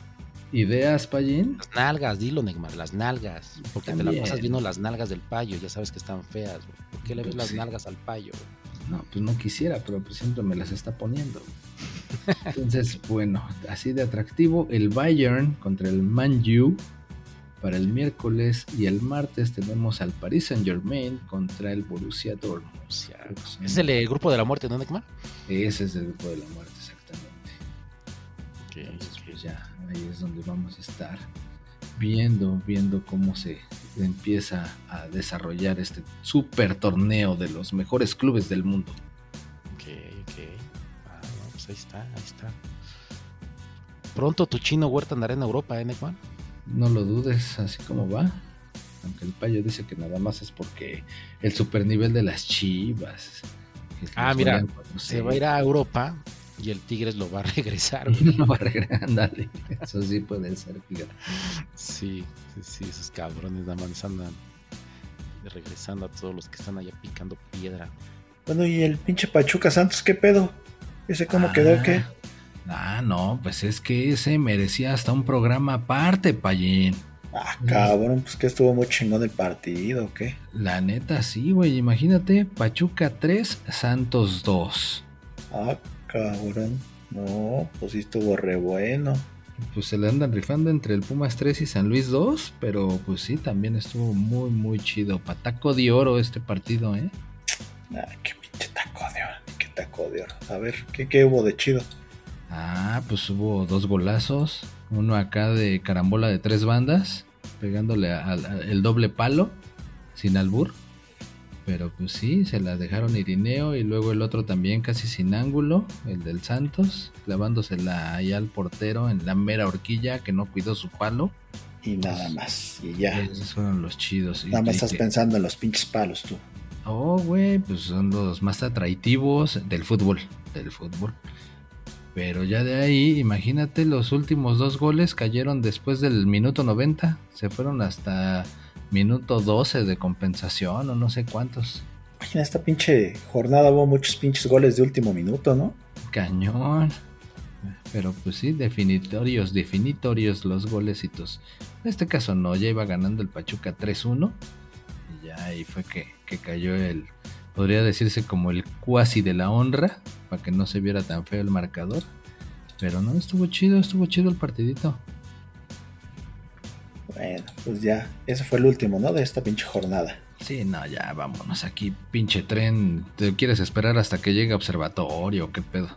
ideas, Payín. Las nalgas, dilo, Neymar, las nalgas. Porque te También. la pasas viendo las nalgas del payo, ya sabes que están feas. güey. ¿Por qué le ves Pues las sí. nalgas al payo? No, pues no quisiera, pero pues siempre me las está poniendo. Entonces, (laughs) bueno, así de atractivo, el Bayern contra el Man U para el miércoles y el martes tenemos al Paris Saint Germain contra el Borussia Dortmund. Es el eh, grupo de la muerte, ¿no, Neymar? Ese es el grupo de la muerte, exactamente. Ok, Entonces, pues ya, ahí es donde vamos a estar viendo, viendo cómo se empieza a desarrollar este super torneo de los mejores clubes del mundo. Ok, ok. Ah, no, pues ahí está, ahí está. Pronto tu chino Huerta andará en Europa, ¿eh, Neymar? No lo dudes, así como va. Aunque el payo dice que nada más es porque el super nivel de las chivas. Ah, mira, golean 4-0. Se va a ir a Europa y el Tigres lo va a (laughs) regresar. (laughs) güey. No va a regresar, ándale. Eso sí puede ser, fíjate. Sí, sí, sí, esos cabrones nada más andan regresando a todos los que están allá picando piedra. Bueno, y el pinche Pachuca Santos, ¿qué pedo? ¿Ese cómo quedó? ¿Qué? Ah, no, pues es que ese merecía hasta un programa aparte, Payín. Ah, cabrón, pues que estuvo muy chingón el partido, ¿o ¿qué? La neta, sí, güey. Imagínate, Pachuca 3, Santos 2. Ah, cabrón. No, pues sí estuvo re bueno. Pues se le andan rifando entre el Pumas 3 y San Luis 2, pero pues sí, también estuvo muy, muy chido. Pataco de oro este partido, ¿eh? Ah, qué pinche taco de oro, qué taco de oro. A ver, ¿qué, qué hubo de chido? Ah, pues hubo dos golazos. Uno acá de carambola de tres bandas, pegándole al al- el doble palo, sin albur. Pero pues sí, se la dejaron Irineo y luego el otro también casi sin ángulo, el del Santos, clavándosela ahí al portero en la mera horquilla que no cuidó su palo. Y nada más, y ya. Esos fueron los chidos. Nada más estás que- pensando en los pinches palos tú. Oh, güey, pues son los más atractivos del fútbol, del fútbol. Pero ya de ahí, imagínate, los últimos dos goles cayeron después del minuto 90, se fueron hasta minuto 12 de compensación o no sé cuántos. Ay, en esta pinche jornada hubo muchos pinches goles de último minuto, ¿no? Cañón. Pero pues sí, definitorios, definitorios los golecitos. En este caso no, ya iba ganando el Pachuca 3-1. Y ya ahí fue que, que cayó el, podría decirse como el cuasi de la honra, para que no se viera tan feo el marcador. Pero no, estuvo chido, estuvo chido el partidito. Bueno, pues ya, ese fue el último, ¿no? De esta pinche jornada. Sí, no, ya vámonos aquí, pinche tren. ¿Te quieres esperar hasta que llegue observatorio? ¿Qué pedo?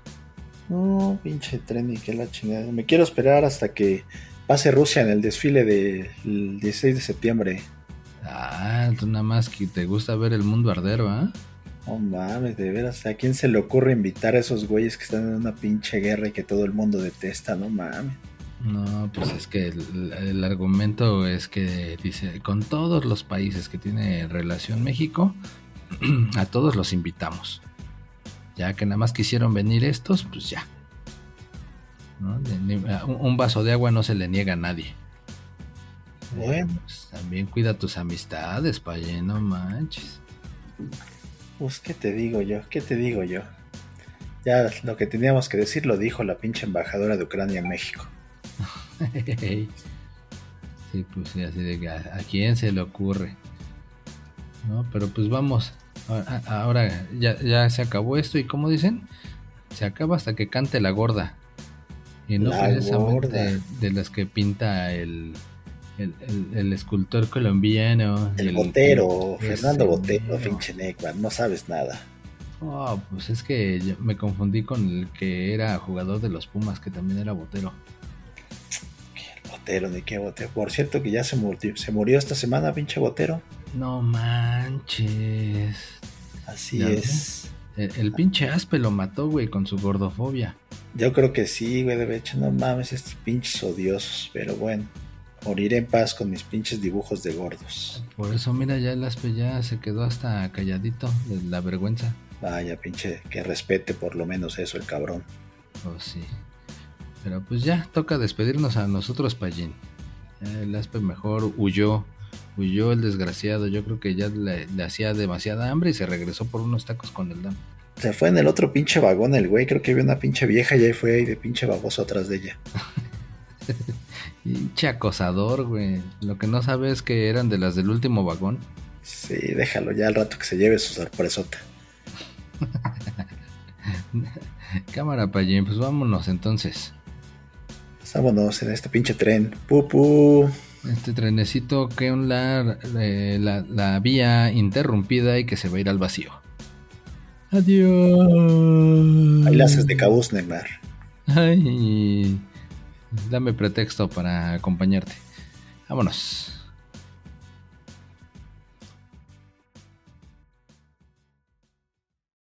No, pinche tren y que la chingada. Me quiero esperar hasta que pase Rusia en el desfile del 16 de septiembre. Ah, tú nada más que te gusta ver el mundo arder, ¿va? No mames, de veras, ¿a quién se le ocurre invitar a esos güeyes que están en una pinche guerra y que todo el mundo detesta? No mames. No, pues es que el, el argumento es que dice, con todos los países que tiene relación México, (clears throat) a todos los invitamos. Ya que nada más quisieron venir estos, pues ya. Un vaso de agua no se le niega a nadie. Bueno. Pues también cuida tus amistades, paye, no manches. Pues, ¿qué te digo yo? ¿Qué te digo yo? Ya lo que teníamos que decir lo dijo la pinche embajadora de Ucrania en México. (laughs) Sí, pues sí, así de que a, a quién se le ocurre. No, pero pues vamos. Ahora ya, ya se acabó esto y como dicen, se acaba hasta que cante la gorda. Y no La precisamente gorda. de las que pinta el, el, el- el escultor colombiano. El, el- Botero, ese Fernando Botero, pinche no sabes nada. Oh, pues es que yo me confundí con el que era jugador de los Pumas, que también era Botero. Botero, ni qué Botero. Por cierto que ya se murió, se murió esta semana, pinche Botero. No manches. Así Ya es. El, el pinche Aspe lo mató, güey, con su gordofobia. Yo creo que sí, güey, de hecho, no mames, estos pinches odiosos, pero bueno. Moriré en paz con mis pinches dibujos de gordos. Por eso, mira, ya el Aspe ya se quedó hasta calladito de la vergüenza. Vaya, pinche, que respete por lo menos eso el cabrón. Oh, sí. Pero pues ya, toca despedirnos a nosotros, Pallín. Ya El Aspe mejor huyó. Huyó el desgraciado. Yo creo que ya le, le hacía demasiada hambre y se regresó por unos tacos con el Dan. Se fue en el otro pinche vagón el güey, creo que vio una pinche vieja y ahí fue ahí de pinche baboso atrás de ella. (laughs) Pinche acosador, güey. Lo que no sabe es que eran de las del último vagón. Sí, déjalo ya al rato que se lleve su sorpresota. (laughs) Cámara, Pallín, pues vámonos entonces. Vámonos en este pinche tren. Pupu. Este trenecito que un la, eh, la, la vía interrumpida y que se va a ir al vacío. Adiós. Ahí la haces de cabuz, Neymar. Ay, dame pretexto para acompañarte. Vámonos.